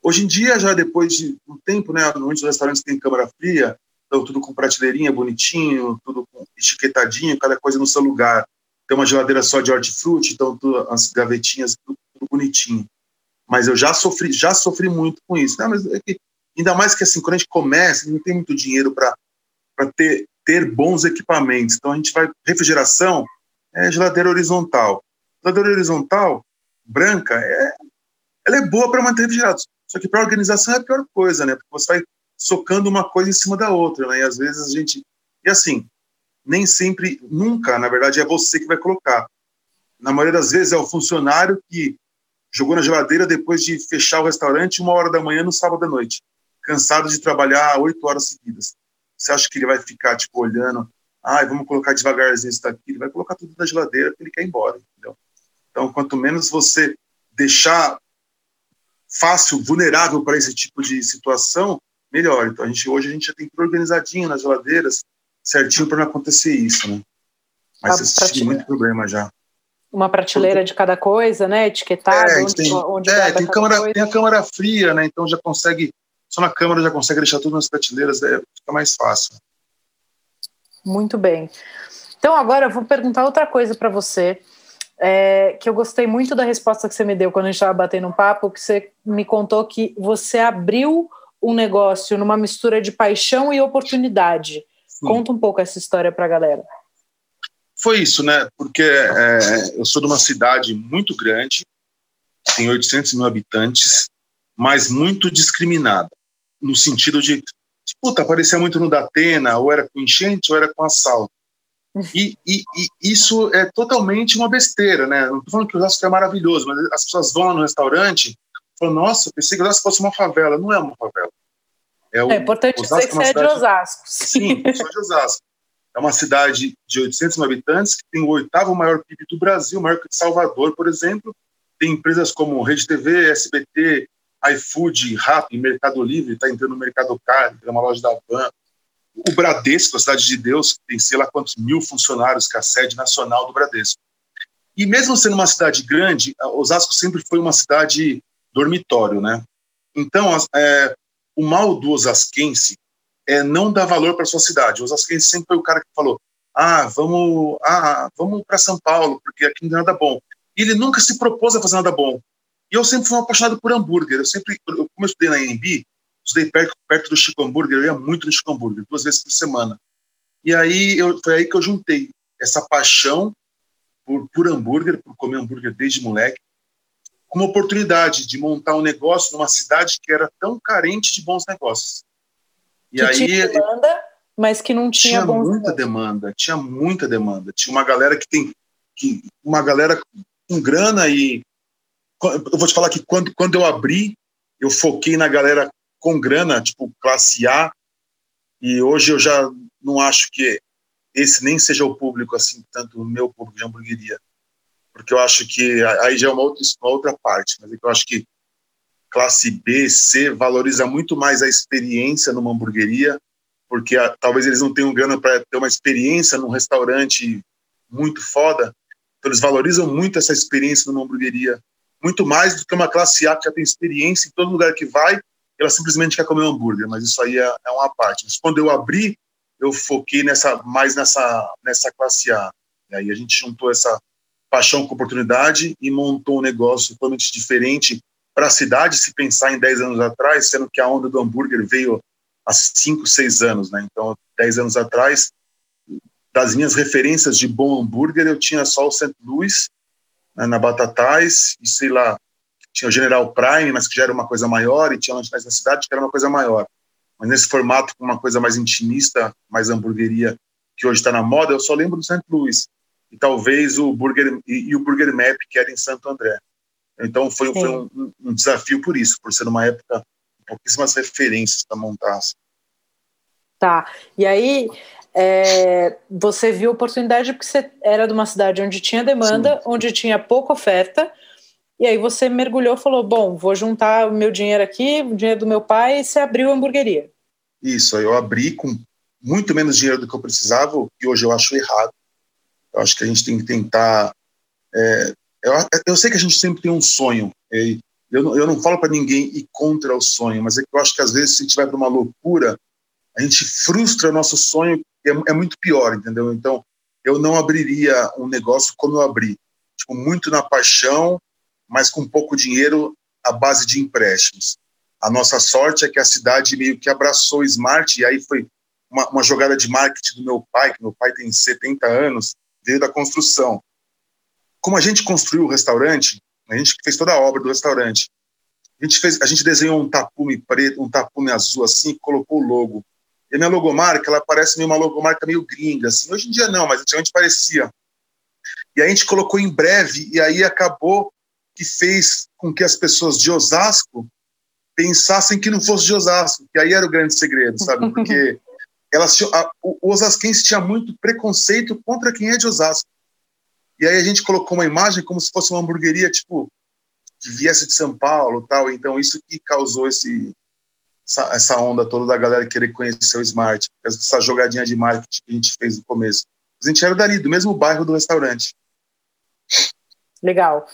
Hoje em dia, já depois de um tempo, né, muitos restaurantes têm câmara fria, então tudo com prateleirinha bonitinho, tudo etiquetadinho, cada coisa no seu lugar. Tem uma geladeira só de hortifruti, então tudo, as gavetinhas, tudo, tudo, bonitinho. Mas eu já sofri, já sofri muito com isso. Né? Mas é que, ainda mais que assim, quando a gente começa, não tem muito dinheiro para ter, ter bons equipamentos. Então a gente vai refrigeração, é geladeira horizontal. Geladeira horizontal, branca, é, ela é boa para manter refrigerados. Só que para organização é a pior coisa, né? Porque você vai socando uma coisa em cima da outra, né? E às vezes a gente. E assim, nem sempre, nunca, na verdade, é você que vai colocar. Na maioria das vezes é o funcionário que jogou na geladeira depois de fechar o restaurante uma hora da manhã no sábado à noite, cansado de trabalhar oito horas seguidas. Você acha que ele vai ficar, tipo, olhando, ah, vamos colocar devagarzinho isso daqui? Ele vai colocar tudo na geladeira porque ele quer ir embora, entendeu? Então, quanto menos você deixar fácil, vulnerável para esse tipo de situação, melhor. Então a gente hoje a gente já tem tudo organizadinho nas geladeiras, certinho para não acontecer isso, né? Mas isso tive muito problema já. Uma prateleira de cada coisa, né? Etiquetado, é, onde, tem, onde é, tem, câmara, tem a câmara fria, né? Então já consegue, só na câmara já consegue deixar tudo nas prateleiras, é, fica mais fácil. Muito bem. Então agora eu vou perguntar outra coisa para você é, que eu gostei muito da resposta que você me deu quando a gente estava batendo um papo, que você me contou que você abriu um negócio numa mistura de paixão e oportunidade. Sim. Conta um pouco essa história para a galera. Foi isso, né? Porque é, eu sou de uma cidade muito grande, tem 800 mil habitantes, mas muito discriminada, no sentido de, puta, aparecia muito no Datena, ou era com enchente ou era com assalto. E, e, e, isso é totalmente uma besteira, né? Não estou falando que o Osasco é maravilhoso, mas as pessoas vão lá no restaurante e falam, nossa, pensei que o Osasco fosse uma favela. Não é uma favela. É, o, é importante Osasco dizer que é você é de Osasco. Sim, eu sou de Osasco. É uma cidade de 800 mil habitantes que tem o oitavo maior PIB do Brasil, maior que Salvador, por exemplo. Tem empresas como Rede TV, SBT, iFood, Rappi, Mercado Livre, está entrando no Mercado Card, é uma loja da Van, o Bradesco, a Cidade de Deus, que tem sei lá quantos mil funcionários, que é a sede nacional do Bradesco. E mesmo sendo uma cidade grande, Osasco sempre foi uma cidade dormitório, né? Então, é, o mal do osasquense é não dar valor para sua cidade. O osasquense sempre foi o cara que falou: "Ah, vamos, ah, vamos para São Paulo, porque aqui não tem nada bom". E ele nunca se propôs a fazer nada bom. E eu sempre fui um apaixonado por hambúrguer. Eu sempre, como eu estudei na AMB, estudei perto, perto do Chico Hambúrguer, eu ia muito no Chico Hambúrguer, duas vezes por semana. E aí eu, foi aí que eu juntei essa paixão por, por hambúrguer, por comer hambúrguer desde moleque, com uma oportunidade de montar um negócio numa cidade que era tão carente de bons negócios. E que aí tinha demanda, mas que não tinha, tinha muita negócios. demanda, tinha muita demanda. Tinha uma galera que tem que uma galera com grana e eu vou te falar que quando quando eu abri, eu foquei na galera com grana, tipo classe A, e hoje eu já não acho que esse nem seja o público, assim, tanto o meu público de hamburgueria, porque eu acho que aí já é uma outra, uma outra parte, mas é eu acho que classe B, C valoriza muito mais a experiência numa hamburgueria, porque a, talvez eles não tenham grana para ter uma experiência num restaurante muito foda, então eles valorizam muito essa experiência numa hamburgueria, muito mais do que uma classe A que já tem experiência em todo lugar que vai ela simplesmente quer comer um hambúrguer, mas isso aí é, é uma parte. Mas quando eu abri, eu foquei nessa mais nessa nessa classe A. E aí a gente juntou essa paixão com oportunidade e montou um negócio totalmente diferente para a cidade, se pensar em 10 anos atrás, sendo que a onda do hambúrguer veio há 5, 6 anos, né? Então, 10 anos atrás, das minhas referências de bom hambúrguer, eu tinha só o. Louis, né, na Batatais, e sei lá, tinha o General Prime, mas que já era uma coisa maior, e tinha Lanches na Cidade, que era uma coisa maior. Mas nesse formato, com uma coisa mais intimista, mais hamburgueria, que hoje está na moda, eu só lembro do St. Louis. E talvez o Burger, e, e, o Burger Map, que era em Santo André. Então foi, foi um, um, desafio por isso, por ser uma época pouquíssimas referências para montar. Assim. Tá. E aí, é, você viu oportunidade porque você era de uma cidade onde tinha demanda, Sim. onde tinha pouca oferta, e aí você mergulhou e falou: bom, vou juntar o meu dinheiro aqui, o dinheiro do meu pai, e você abriu a hamburgueria. Isso, eu abri com muito menos dinheiro do que eu precisava, e hoje eu acho errado. Eu acho que a gente tem que tentar. É, eu, eu, sei que a gente sempre tem um sonho. eu, não, eu não falo para ninguém ir contra o sonho, mas é que eu acho que às vezes se a gente vai para uma loucura, a gente frustra o nosso sonho, é, é muito pior, entendeu? Então, eu não abriria um negócio como eu abri. Tipo, muito na paixão, mas com pouco dinheiro à base de empréstimos. A nossa sorte é que a cidade meio que abraçou o Smart, e aí foi uma, uma jogada de marketing do meu pai, que meu pai tem 70 anos, veio da construção. Como a gente construiu o restaurante, a gente fez toda a obra do restaurante. A gente, fez, a gente desenhou um tapume preto, um tapume azul assim, colocou o logo. E a minha logomarca, ela parece meio uma logomarca meio gringa, assim. Hoje em dia não, mas antigamente parecia. E aí a gente colocou em breve, e aí acabou que fez com que as pessoas de Osasco pensassem que não fosse de Osasco, que aí era o grande segredo, sabe? Porque elas, a, o, o osasquense tinha muito preconceito contra quem é de Osasco. E aí a gente colocou uma imagem como se fosse uma hamburgueria, tipo, que viesse de São Paulo, tal. Então isso que causou esse essa, essa onda toda da galera querer conhecer o Smart, essa jogadinha de marketing que a gente fez no começo. A gente era dali, do mesmo bairro do restaurante. Legal.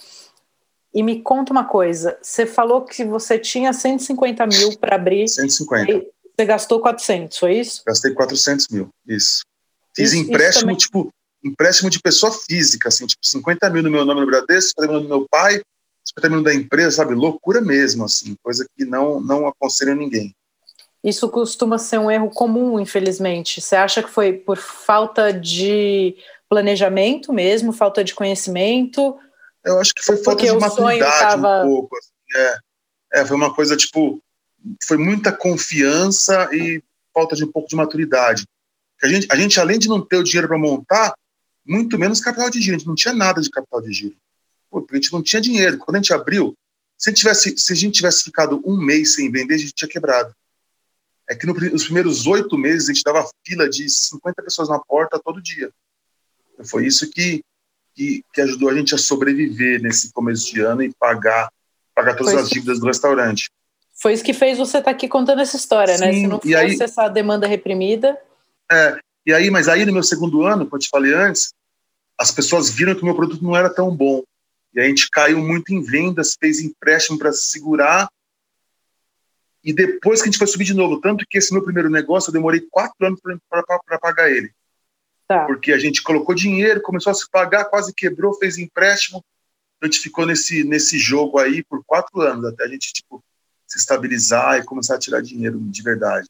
E me conta uma coisa, você falou que você tinha 150 mil para abrir. 150. você gastou 400, foi isso? Gastei 400 mil, isso. Fiz isso, empréstimo, isso tipo, empréstimo de pessoa física, assim, tipo, 50 mil no meu nome no Bradesco, 50 mil no meu pai, 50 mil da empresa, sabe? Loucura mesmo, assim, coisa que não, não aconselho ninguém. Isso costuma ser um erro comum, infelizmente. Você acha que foi por falta de planejamento mesmo, falta de conhecimento? Eu acho que foi falta Porque de maturidade tava... um pouco. Assim, é. é, foi uma coisa tipo, foi muita confiança e falta de um pouco de maturidade. A gente, a gente além de não ter o dinheiro para montar, muito menos capital de giro. A gente não tinha nada de capital de giro. Pô, porque a gente não tinha dinheiro. Quando a gente abriu, se a gente tivesse, se a gente tivesse ficado um mês sem vender, a gente tinha quebrado. É que nos primeiros oito meses a gente dava fila de 50 pessoas na porta todo dia. Foi isso que, que, que, ajudou a gente a sobreviver nesse começo de ano e pagar, pagar todas foi as dívidas do restaurante. Foi isso que fez você estar tá aqui contando essa história, Sim, né? Se não fosse aí, essa demanda reprimida. É, e aí, mas aí no meu segundo ano, como eu te falei antes, as pessoas viram que o meu produto não era tão bom. E a gente caiu muito em vendas, fez empréstimo para segurar. E depois que a gente foi subir de novo, tanto que esse meu primeiro negócio eu demorei quatro anos para pagar ele. Tá. Porque a gente colocou dinheiro, começou a se pagar, quase quebrou, fez empréstimo. A gente ficou nesse, nesse jogo aí por quatro anos, até a gente tipo, se estabilizar e começar a tirar dinheiro de verdade.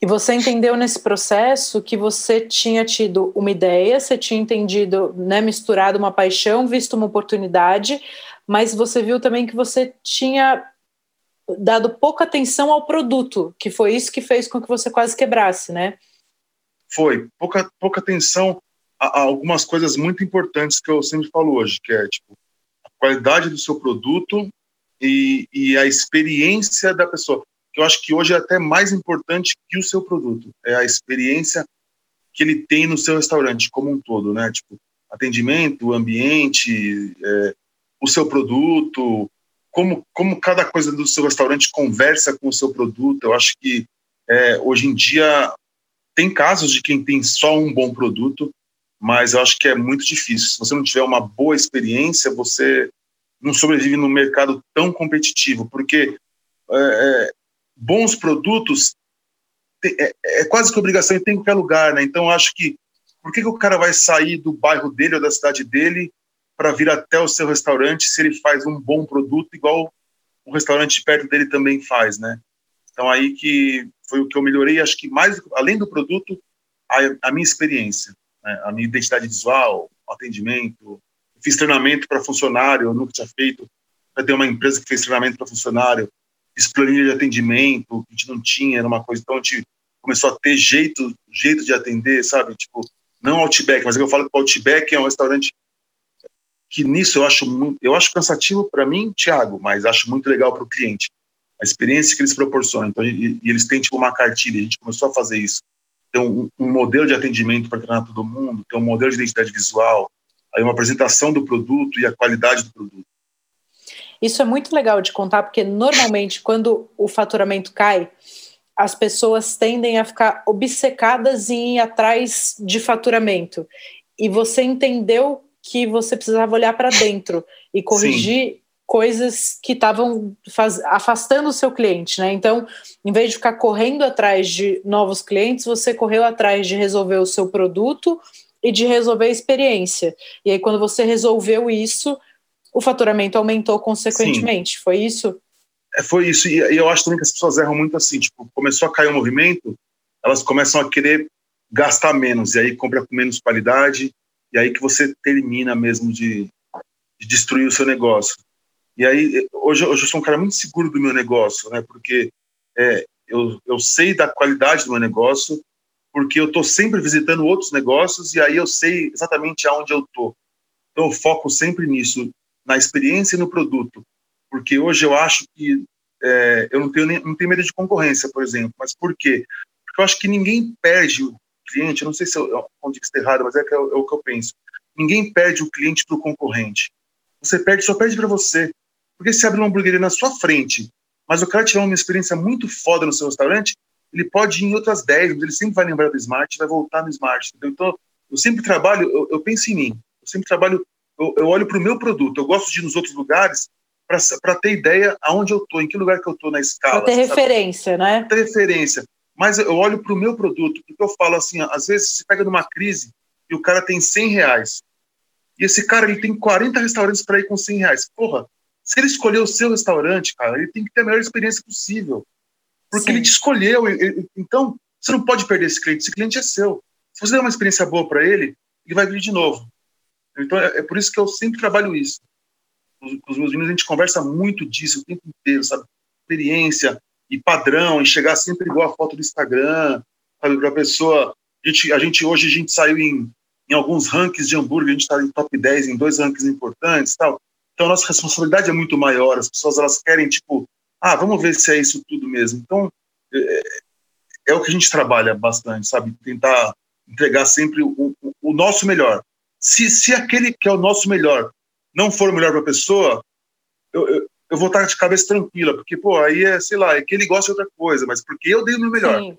E você entendeu nesse processo que você tinha tido uma ideia, você tinha entendido, né, misturado uma paixão, visto uma oportunidade, mas você viu também que você tinha dado pouca atenção ao produto, que foi isso que fez com que você quase quebrasse, né? Foi, pouca, pouca atenção a, a algumas coisas muito importantes que eu sempre falo hoje, que é, tipo, a qualidade do seu produto e, e a experiência da pessoa eu acho que hoje é até mais importante que o seu produto, é a experiência que ele tem no seu restaurante como um todo, né? Tipo, atendimento, ambiente, é, o seu produto, como, como cada coisa do seu restaurante conversa com o seu produto. Eu acho que é, hoje em dia tem casos de quem tem só um bom produto, mas eu acho que é muito difícil. Se você não tiver uma boa experiência, você não sobrevive no mercado tão competitivo, porque é, é bons produtos é, é, quase que obrigação e tem em qualquer lugar, né? Então acho que por que, que o cara vai sair do bairro dele ou da cidade dele para vir até o seu restaurante se ele faz um bom produto igual o restaurante perto dele também faz, né? Então aí que foi o que eu melhorei, acho que mais além do produto, a, a minha experiência, né? a minha identidade visual, atendimento, fiz treinamento para funcionário, eu nunca tinha feito, eu tenho uma empresa que fez treinamento para funcionário, fiz planilha de atendimento, que a gente não tinha, era uma coisa, então a gente começou a ter jeito, jeito de atender, sabe? Tipo, não Outback, mas eu falo que o Outback é um restaurante que nisso eu acho muito, eu acho cansativo para mim, Thiago, mas acho muito legal para o cliente. A experiência que eles proporcionam. Então, e, e, eles têm tipo uma cartilha, a gente começou a fazer isso. Tem um, um modelo de atendimento para treinar todo mundo, tem um modelo de identidade visual, aí uma apresentação do produto e a qualidade do produto. Isso é muito legal de contar, porque normalmente quando o faturamento cai, as pessoas tendem a ficar obcecadas em ir atrás de faturamento. E você entendeu que você precisava olhar para dentro e corrigir Sim. coisas que estavam afastando o seu cliente, né? Então, em vez de ficar correndo atrás de novos clientes, você correu atrás de resolver o seu produto e de resolver a experiência. E aí, quando você resolveu isso, o faturamento aumentou consequentemente. Sim. Foi isso? É, foi isso. E, e, eu acho também que as pessoas erram muito assim. Tipo, começou a cair o movimento, elas começam a querer gastar menos. E aí compra com menos qualidade. E aí que você termina mesmo de, de destruir o seu negócio. E aí, hoje, hoje eu sou um cara muito seguro do meu negócio, né? Porque é, eu, eu sei da qualidade do meu negócio, porque eu estou sempre visitando outros negócios e aí eu sei exatamente aonde eu estou. Então eu foco sempre nisso na experiência e no produto. Porque hoje eu acho que é, eu não tenho, nem, não tenho medo de concorrência, por exemplo. Mas por quê? Porque eu acho que ninguém perde o cliente, eu não sei se eu, onde está errado, mas é, é, é, o que eu penso. Ninguém perde o cliente para o concorrente. Você perde, só perde para você. Porque se abre uma hamburgueria na sua frente, mas o cara tiver uma experiência muito foda no seu restaurante, ele pode ir em outras 10, mas ele sempre vai lembrar do Smart vai voltar no Smart. Entendeu? Então, eu sempre trabalho, eu, eu, penso em mim. Eu sempre trabalho, eu, eu olho para o meu produto. Eu gosto de ir nos outros lugares para ter ideia aonde eu estou, em que lugar que eu estou na escala. Para ter sabe? referência, né? Pra ter referência. Mas eu olho para o meu produto, porque eu falo assim, às vezes você pega numa crise e o cara tem 100 reais. E esse cara ele tem 40 restaurantes para ir com 100 reais. Porra, se ele escolher o seu restaurante, cara, ele tem que ter a melhor experiência possível. Porque Sim. ele te escolheu. Ele, então, você não pode perder esse cliente. Esse cliente é seu. Se você der uma experiência boa para ele, ele vai vir de novo. Então, é, é, por isso que eu sempre trabalho isso. Com, com os meus meninos, a gente conversa muito disso o tempo inteiro, sabe? Experiência e padrão, e chegar sempre igual a foto do Instagram, sabe? Para a pessoa. A gente, a gente, hoje a gente saiu em, em alguns rankings de hambúrguer, a gente está em top 10 em dois rankings importantes tal. Então, a nossa responsabilidade é muito maior. As pessoas elas querem, tipo, ah, vamos ver se é isso tudo mesmo. Então, é, é o que a gente trabalha bastante, sabe? Tentar entregar sempre o, o, o nosso melhor. Se, se aquele que é o nosso melhor não for o melhor para a pessoa, eu, eu, eu, vou estar de cabeça tranquila, porque, pô, aí é, sei lá, é que ele gosta de outra coisa, mas porque eu dei o meu melhor. Sim.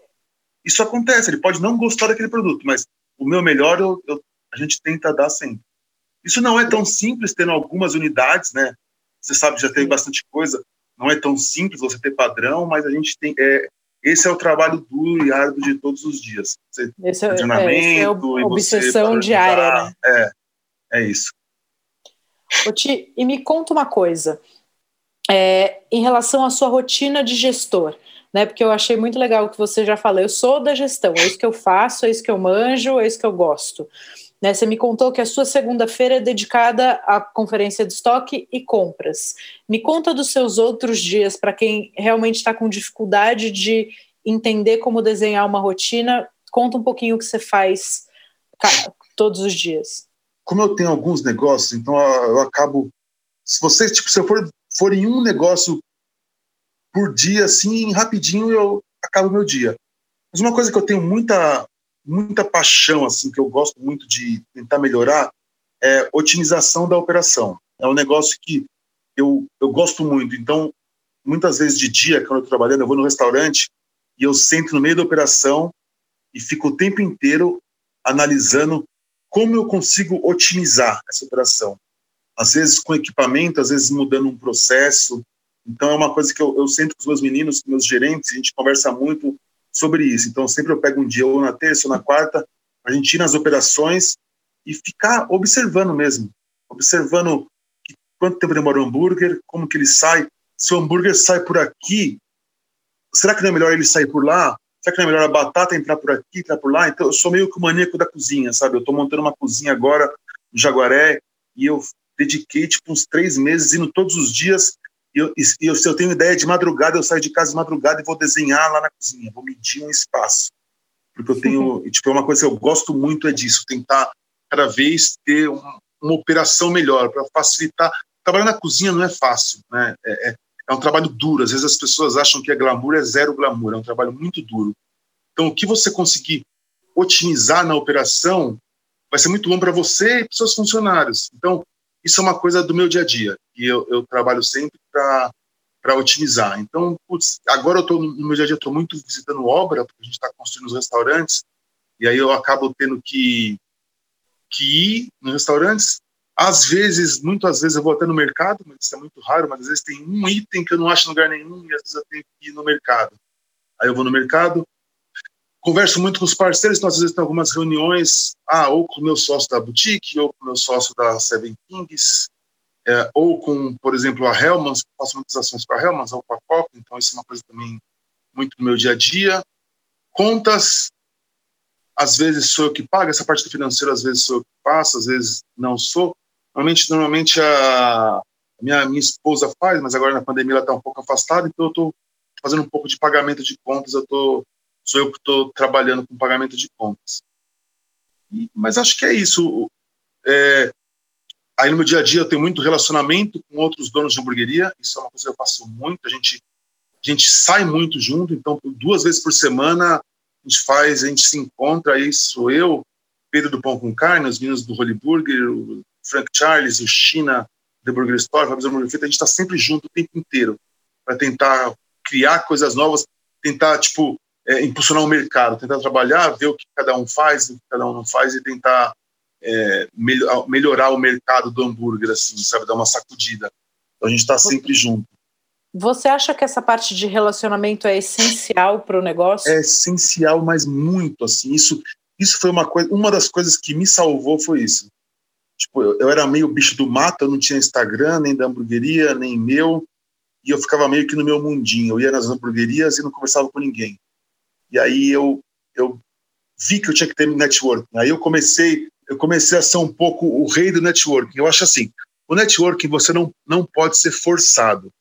Isso acontece, ele pode não gostar daquele produto, mas o meu melhor eu, eu, a gente tenta dar sempre. Isso não é tão simples, tendo algumas unidades, né? Você sabe, já tem bastante coisa, não é tão simples você ter padrão, mas a gente tem. É, esse é o trabalho duro e árduo de todos os dias. Você, esse é, é, é obsessão diária, né? É, é isso. Ti, e me conta uma coisa, é, em relação à sua rotina de gestor, né? Porque eu achei muito legal o que você já falou. Eu sou da gestão, é isso que eu faço, é isso que eu manjo, é isso que eu gosto. Né, você me contou que a sua segunda-feira é dedicada à conferência de estoque e compras. Me conta dos seus outros dias para quem realmente está com dificuldade de entender como desenhar uma rotina. Conta um pouquinho o que você faz todos os dias. Como eu tenho alguns negócios, então eu acabo. Se você, tipo, se eu for, for em um negócio por dia, assim, rapidinho, eu acabo meu dia. Mas uma coisa que eu tenho muita muita paixão, assim, que eu gosto muito de tentar melhorar, é otimização da operação. É um negócio que eu, eu gosto muito. Então, muitas vezes de dia, quando eu estou trabalhando, eu vou no restaurante e eu sento no meio da operação e fico o tempo inteiro analisando como eu consigo otimizar essa operação. Às vezes com equipamento, às vezes mudando um processo. Então, é uma coisa que eu, eu sento com os meus meninos, com meus gerentes, a gente conversa muito sobre isso. Então, sempre eu pego um dia, ou na terça ou na quarta, a gente ir nas operações e ficar observando mesmo, observando quanto tempo demora o hambúrguer, como que ele sai, se o hambúrguer sai por aqui, será que não é melhor ele sair por lá? Será que não é melhor a batata entrar por aqui, entrar por lá? Então, eu sou meio que o maníaco da cozinha, sabe? Eu estou montando uma cozinha agora no Jaguaré e eu dediquei, tipo, uns três meses indo todos os dias e eu, e eu, se eu tenho ideia de madrugada, eu saio de casa de madrugada e vou desenhar lá na cozinha, vou medir um espaço. Porque eu tenho, uhum. tipo, é uma coisa que eu gosto muito é disso, tentar cada vez ter uma, uma operação melhor, para facilitar. Trabalhar na cozinha não é fácil, né? É, é, é, um trabalho duro. Às vezes as pessoas acham que é glamour, é zero glamour, é um trabalho muito duro. Então, o que você conseguir otimizar na operação vai ser muito bom para você e para seus funcionários. Então, isso é uma coisa do meu dia a dia e eu, eu trabalho sempre para otimizar. Então, putz, agora eu tô no meu dia a dia estou muito visitando obra porque a gente está construindo os restaurantes e aí eu acabo tendo que que ir nos restaurantes. Às vezes, muitas vezes eu vou até no mercado, mas isso é muito raro. Mas às vezes tem um item que eu não acho em lugar nenhum e às vezes eu tenho que ir no mercado. Aí eu vou no mercado, converso muito com os parceiros, então às vezes tem algumas reuniões, ah, ou com o meu sócio da boutique, ou com o meu sócio da Seven Kings, é, ou com, por exemplo, a Hellmans, faço muitas ações com a Hellmans, ou com a Coca, então isso é uma coisa também muito no meu dia a dia. Contas, às vezes sou eu que pago, essa parte do financeiro às vezes sou eu que faço, às vezes não sou. Normalmente, normalmente a minha, minha esposa faz, mas agora na pandemia ela está um pouco afastada, então eu estou fazendo um pouco de pagamento de contas, eu tô, sou eu que estou trabalhando com pagamento de contas. Mas acho que é isso. É, aí no meu dia a dia eu tenho muito relacionamento com outros donos de hamburgueria, isso é uma coisa que eu faço muito, a gente, a gente sai muito junto, então duas vezes por semana a gente faz, a gente se encontra, aí sou eu, Pedro do Pão com Carne, os meninos do Holy Burger, o Frank Charles, o China, The Burger Store, Fábio Hambúrguer Frito, a gente está sempre junto o tempo inteiro para tentar criar coisas novas, tentar, tipo, é, impulsionar o mercado, tentar trabalhar, ver o que cada um faz, o que cada um não faz e tentar é, melhorar o mercado do hambúrguer, assim, sabe, dar uma sacudida. Então a gente está sempre junto. Você acha que essa parte de relacionamento é essencial para o negócio? É essencial, mas muito, assim, isso, isso foi uma coisa, uma das coisas que me salvou foi isso. Tipo, eu, eu era meio bicho do mato, eu não tinha Instagram, nem da hamburgueria, nem meu, e eu ficava meio que no meu mundinho. Eu ia nas hamburguerias e não conversava com ninguém. E aí eu, eu vi que eu tinha que ter networking. Aí eu comecei, eu comecei a ser um pouco o rei do networking. Eu acho assim, o networking você não, não pode ser forçado.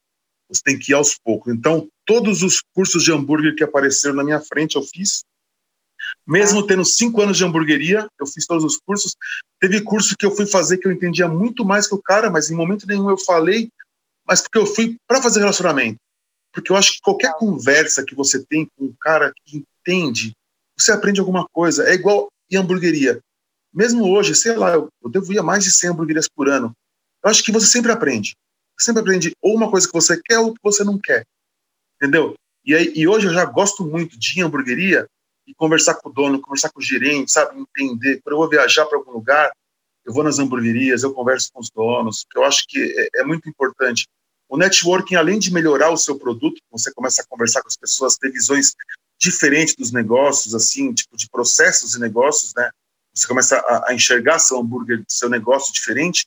Você tem que ir aos poucos. Então, todos os cursos de hambúrguer que apareceram na minha frente, eu fiz. Mesmo tendo cinco anos de hamburgueria, eu fiz todos os cursos. Teve curso que eu fui fazer que eu entendia muito mais que o cara, mas em momento nenhum eu falei, mas porque eu fui para fazer relacionamento. Porque eu acho que qualquer conversa que você tem com um cara que entende, você aprende alguma coisa. É igual em hamburgueria. Mesmo hoje, sei lá, eu, eu devo ir a mais de 100 hamburguerias por ano. Eu acho que você sempre aprende. Você sempre aprende ou uma coisa que você quer ou que você não quer. Entendeu? E, aí, e hoje eu já gosto muito de hamburgueria e conversar com o dono, conversar com o gerente, sabe? Entender. Quando eu vou viajar para algum lugar, eu vou nas hamburguerias, eu converso com os donos, que eu acho que é, é muito importante. O networking, além de melhorar o seu produto, você começa a conversar com as pessoas, ter visões diferentes dos negócios, assim, tipo de processos e negócios, né? Você começa a, a enxergar seu hambúrguer, seu negócio diferente,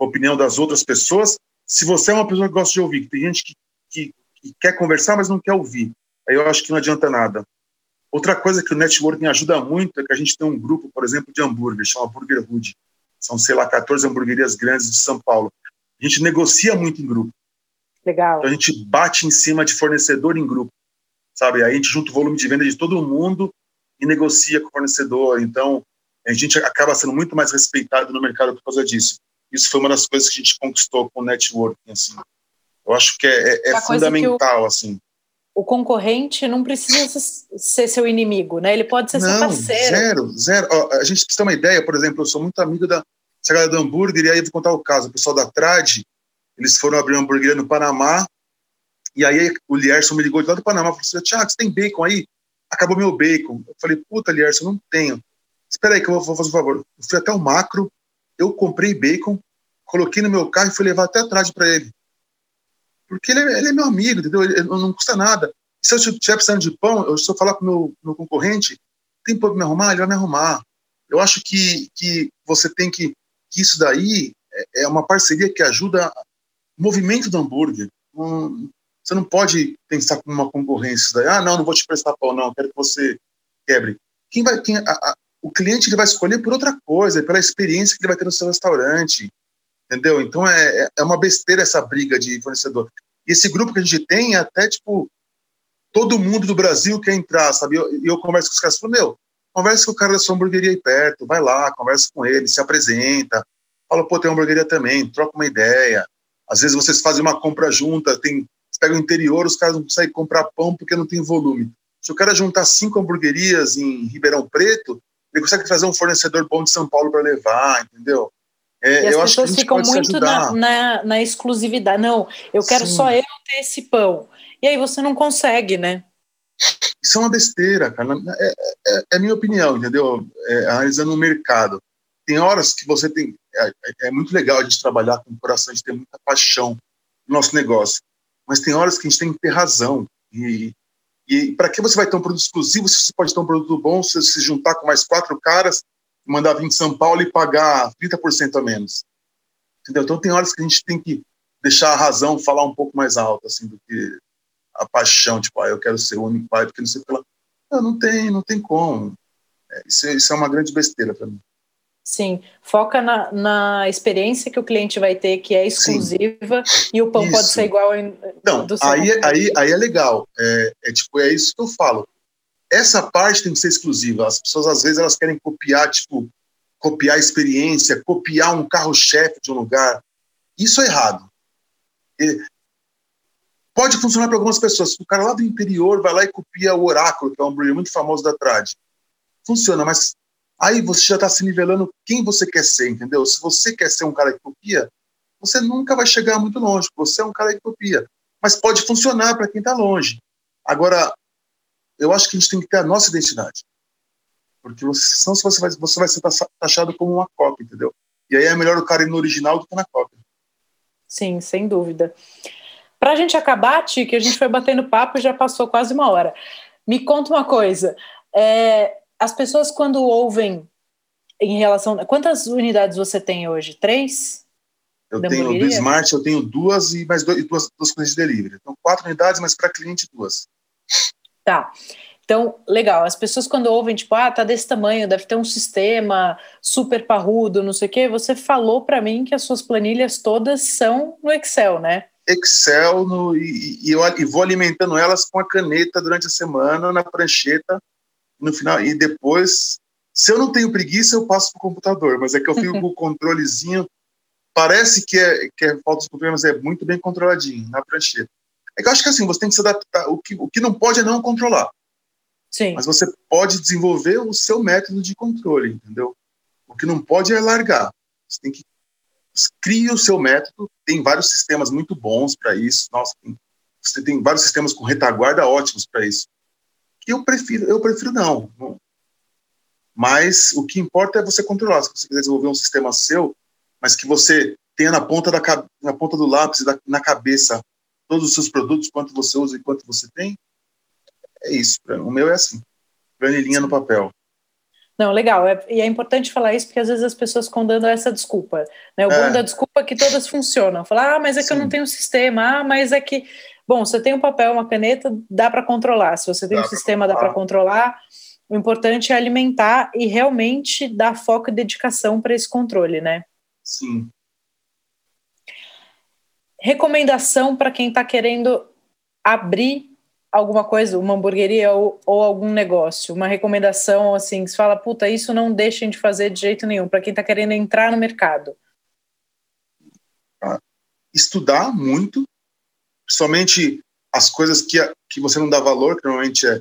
a opinião das outras pessoas. Se você é uma pessoa que gosta de ouvir, que tem gente que, que, que quer conversar, mas não quer ouvir, aí eu acho que não adianta nada. Outra coisa que o networking ajuda muito é que a gente tem um grupo, por exemplo, de hambúrguer, chama Burger Hood. São, sei lá, 14 hamburguerias grandes de São Paulo. A gente negocia muito em grupo. Legal. Então a gente bate em cima de fornecedor em grupo, sabe? Aí a gente junta o volume de venda de todo mundo e negocia com o fornecedor. Então a gente acaba sendo muito mais respeitado no mercado por causa disso. Isso foi uma das coisas que a gente conquistou com o networking, assim. Eu acho que é, é, é fundamental, o, assim. O concorrente não precisa ser seu inimigo, né? Ele pode ser não, seu parceiro. Zero, zero. Ó, a gente precisa ter uma ideia, por exemplo, eu sou muito amigo da essa do hambúrguer, e aí eu vou contar o caso. O pessoal da Trad, eles foram abrir uma hamburgueria no Panamá, e aí o Lierson me ligou de lá do Panamá, falou assim, Tiago, você tem bacon aí? Acabou meu bacon. Eu falei, puta, Lierson, não tenho. Espera aí que eu vou fazer um favor. Eu fui até o macro, eu comprei bacon, coloquei no meu carro e fui levar até atrás para ele. Porque ele é, ele é, meu amigo, entendeu? Ele, não custa nada. Se eu estiver precisando de pão, eu só falar para o meu, meu concorrente, tem pão para me arrumar? Ele vai me arrumar. Eu acho que, que você tem que, que isso daí é, é uma parceria que ajuda movimento do hambúrguer. Você não pode pensar como uma concorrência. Daí, ah, não, não vou te prestar pão, não, quero que você quebre. Quem vai, quem, a, a, o cliente ele vai escolher por outra coisa, pela experiência que ele vai ter no seu restaurante. Entendeu? Então é, é, é uma besteira essa briga de fornecedor. E esse grupo que a gente tem é até tipo todo mundo do Brasil quer entrar, sabe? E eu, eu, converso com os caras, falo, meu, conversa com o cara da sua hamburgueria aí perto, vai lá, conversa com ele, se apresenta, fala, pô, tem uma hamburgueria também, troca uma ideia, às vezes vocês fazem uma compra junta, tem, pega o interior, os caras não conseguem comprar pão porque não tem volume. Se o cara juntar cinco hamburguerias em Ribeirão Preto, ele consegue trazer um fornecedor bom de São Paulo para levar, entendeu? É, e as pessoas ficam muito na, na, na, exclusividade. Não, eu quero Sim. só eu ter esse pão. E aí você não consegue, né? Isso é uma besteira, cara. É, é, é a minha opinião, entendeu? É, analisando o mercado. Tem horas que você tem. É, é, é, muito legal a gente trabalhar com o coração, a gente ter muita paixão no nosso negócio. Mas tem horas que a gente tem que ter razão. E, e para que você vai ter um produto exclusivo se você pode ter um produto bom se se juntar com mais quatro caras, mandar vir de São Paulo e pagar 30% a menos? Entendeu? Então tem horas que a gente tem que deixar a razão falar um pouco mais alto, assim, do que a paixão, tipo, ah, eu quero ser o único pai, porque não sei pela. Não, não tem, não tem como. É, isso, isso é uma grande besteira para mim. Sim, foca na, na experiência que o cliente vai ter, que é exclusiva, Sim. e o pão isso. pode ser igual em, Não, aí, é, aí, aí é legal. É, é, tipo, é isso que eu falo. Essa parte tem que ser exclusiva. As pessoas, às vezes, elas querem copiar, tipo, copiar a experiência, copiar um carro-chefe de um lugar. Isso é errado. E pode funcionar para algumas pessoas. O cara lá do interior vai lá e copia o Oráculo, que é um hambúrguer muito famoso da Trad. Funciona, mas Aí você já está se nivelando quem você quer ser, entendeu? Se você quer ser um cara que copia, você nunca vai chegar muito longe. Você é um cara de utopia. Mas pode funcionar para quem está longe. Agora, eu acho que a gente tem que ter a nossa identidade. Porque você, senão você vai, você vai ser taxado como uma cópia, entendeu? E aí é melhor o cara ir no original do que na cópia. Sim, sem dúvida. Para a gente acabar, Ti, que a gente foi batendo papo e já passou quase uma hora. Me conta uma coisa. É, as pessoas, quando ouvem em relação. Quantas unidades você tem hoje? Três? Eu tenho do Smart, eu tenho duas e mais dois, duas, duas coisas de delivery. Então, quatro unidades, mas para cliente, duas. Tá. Então, legal. As pessoas, quando ouvem, tipo, ah, tá desse tamanho, deve ter um sistema super parrudo, não sei o quê. Você falou para mim que as suas planilhas todas são no Excel, né? Excel no, e, e, eu, e vou alimentando elas com a caneta durante a semana, na prancheta, no final. E depois, se eu não tenho preguiça, eu passo para o computador, mas é que eu fico com o controlezinho. Parece que é, que é falta de controle, mas é muito bem controladinho na prancheta. É que eu acho que assim, você tem que se adaptar. O que, o que não pode é não controlar. Sim. Mas você pode desenvolver o seu método de controle, entendeu? O que não pode é largar. Você tem que criar o seu método. Tem vários sistemas muito bons para isso. Nossa, tem, você tem vários sistemas com retaguarda ótimos para isso. Eu prefiro, eu prefiro não. Mas o que importa é você controlar. Se você quiser desenvolver um sistema seu, mas que você tenha na ponta da na ponta do lápis, na cabeça, todos os seus produtos, quanto você usa e quanto você tem, é isso. O meu é assim, planilhinha no papel. Não, legal. É, e é importante falar isso porque às vezes as pessoas ficam dando essa desculpa. Né? O é. bom da desculpa é que todas funcionam. Falar, ah, mas é que Sim. eu não tenho sistema. Ah, mas é que. Bom, você tem um papel, uma caneta, dá para controlar. Se você tem dá um sistema, dá para controlar. O importante é alimentar e realmente dar foco e dedicação para esse controle, né? Sim. Recomendação para quem está querendo abrir alguma coisa, uma hamburgueria ou, ou, algum negócio, uma recomendação assim, que você fala, puta, isso não deixem de fazer de jeito nenhum, para quem está querendo entrar no mercado? Estudar muito, somente as coisas que, que você não dá valor, que normalmente é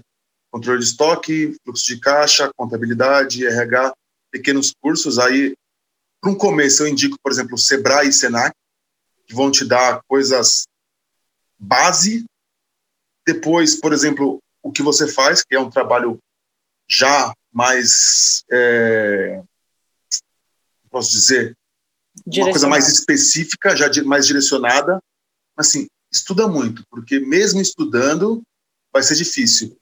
controle de estoque, fluxo de caixa, contabilidade, RH, pequenos cursos. Aí, para um começo, eu indico, por exemplo, o Sebrae e Senac, que vão te dar coisas base depois, por exemplo, o que você faz, que é um trabalho já mais, é, posso dizer, uma coisa mais específica, já mais direcionada. Assim, estuda muito, porque mesmo estudando vai ser difícil.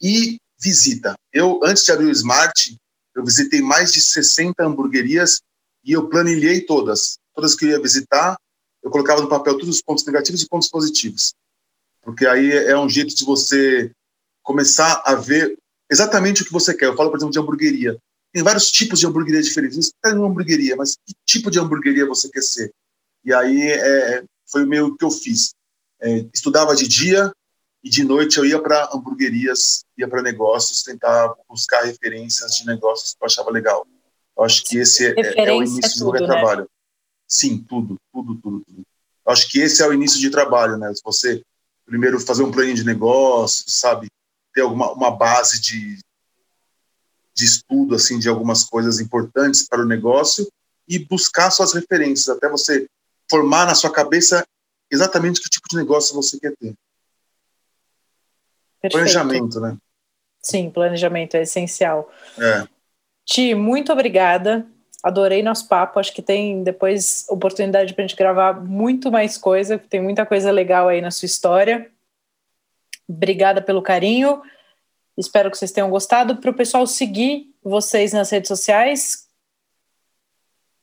E visita. Eu, antes de abrir o Smart, eu visitei mais de 60 hamburguerias e eu planilhei todas. Todas que eu ia visitar, eu colocava no papel todos os pontos negativos e pontos positivos porque aí é um jeito de você começar a ver exatamente o que você quer. Eu falo, por exemplo, de hamburgueria. Tem vários tipos de hamburgueria diferentes. Você quer uma hamburgueria, mas que tipo de hamburgueria você quer ser? E aí é, foi meio que eu fiz. É, estudava de dia e de noite eu ia para hamburguerias, ia para negócios, tentar buscar referências de negócios que eu achava legal. Eu acho que esse é, é o início do meu né? trabalho. Sim, tudo, tudo, tudo, tudo. Eu acho que esse é o início de trabalho, né? Você primeiro fazer um plano de negócio, sabe? Ter alguma uma base de, de estudo assim de algumas coisas importantes para o negócio e buscar suas referências até você formar na sua cabeça exatamente que tipo de negócio você quer ter. Perfeito. Planejamento, né? Sim, planejamento é essencial. É. Ti, muito obrigada. Adorei nosso papo. Acho que tem depois oportunidade para a gente gravar muito mais coisa. Tem muita coisa legal aí na sua história. Obrigada pelo carinho. Espero que vocês tenham gostado. Para o pessoal seguir vocês nas redes sociais.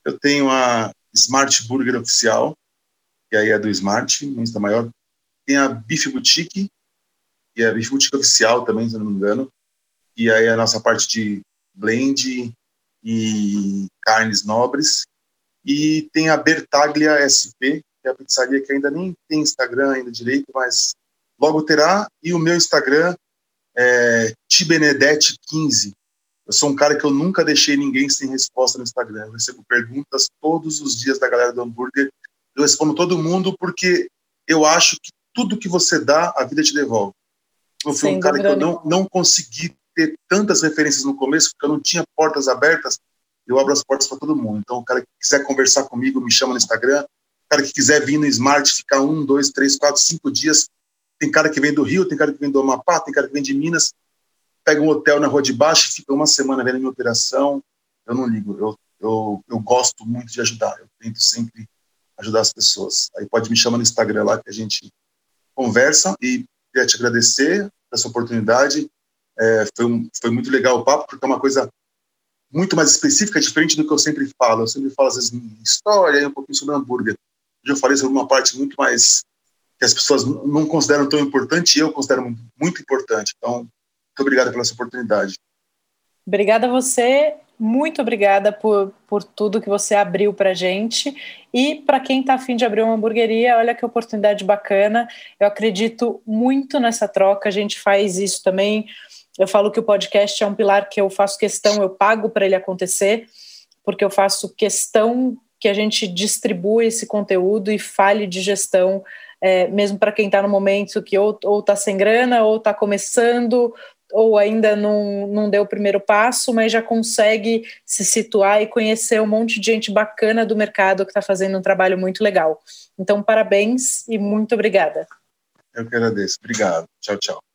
Eu tenho a Smart Burger Oficial, que aí é do Smart, no Insta Maior. Tem a Beef Boutique, que é a Beef Boutique Oficial também, se não me engano. E aí a nossa parte de blend e carnes nobres. E tem a Bertaglia SP, que é a pizzaria que ainda nem tem Instagram ainda direito, mas logo terá. E o meu Instagram é tibenedete15. Eu sou um cara que eu nunca deixei ninguém sem resposta no Instagram. Eu recebo perguntas todos os dias da galera do hambúrguer. Eu respondo todo mundo porque eu acho que tudo que você dá, a vida te devolve. Eu fui um cara que eu não, não consegui ter tantas referências no começo, porque eu não tinha portas abertas, eu abro as portas para todo mundo. Então, o cara que quiser conversar comigo, me chama no Instagram, cara que quiser vir no Smart, ficar um, dois, três, quatro, cinco dias. Tem cara que vem do Rio, tem cara que vem do Amapá, tem cara que vem de Minas. Pega um hotel na Rua de Baixo, fica uma semana vendo minha operação. Eu não ligo, eu, eu, eu gosto muito de ajudar. Eu tento sempre ajudar as pessoas. Aí pode me chamar no Instagram lá que a gente conversa e queria te agradecer essa oportunidade. É, foi, um, foi muito legal o papo, porque é uma coisa muito mais específica, diferente do que eu sempre falo. Eu sempre falo, às vezes, história e um pouquinho sobre hambúrguer. Hoje eu falei sobre uma parte muito mais que as pessoas não consideram tão importante e eu considero muito, importante. Então, muito obrigado pela essa oportunidade. Obrigada a você, muito obrigada por, por tudo que você abriu para gente. E para quem está afim de abrir uma hamburgueria, olha que oportunidade bacana. Eu acredito muito nessa troca, a gente faz isso também. Eu falo que o podcast é um pilar que eu faço questão, eu pago para ele acontecer, porque eu faço questão que a gente distribua esse conteúdo e fale de gestão, é, mesmo para quem está no momento que ou está sem grana, ou está começando, ou ainda não, não deu o primeiro passo, mas já consegue se situar e conhecer um monte de gente bacana do mercado que está fazendo um trabalho muito legal. Então, parabéns e muito obrigada. Eu que agradeço. Obrigado. Tchau, tchau.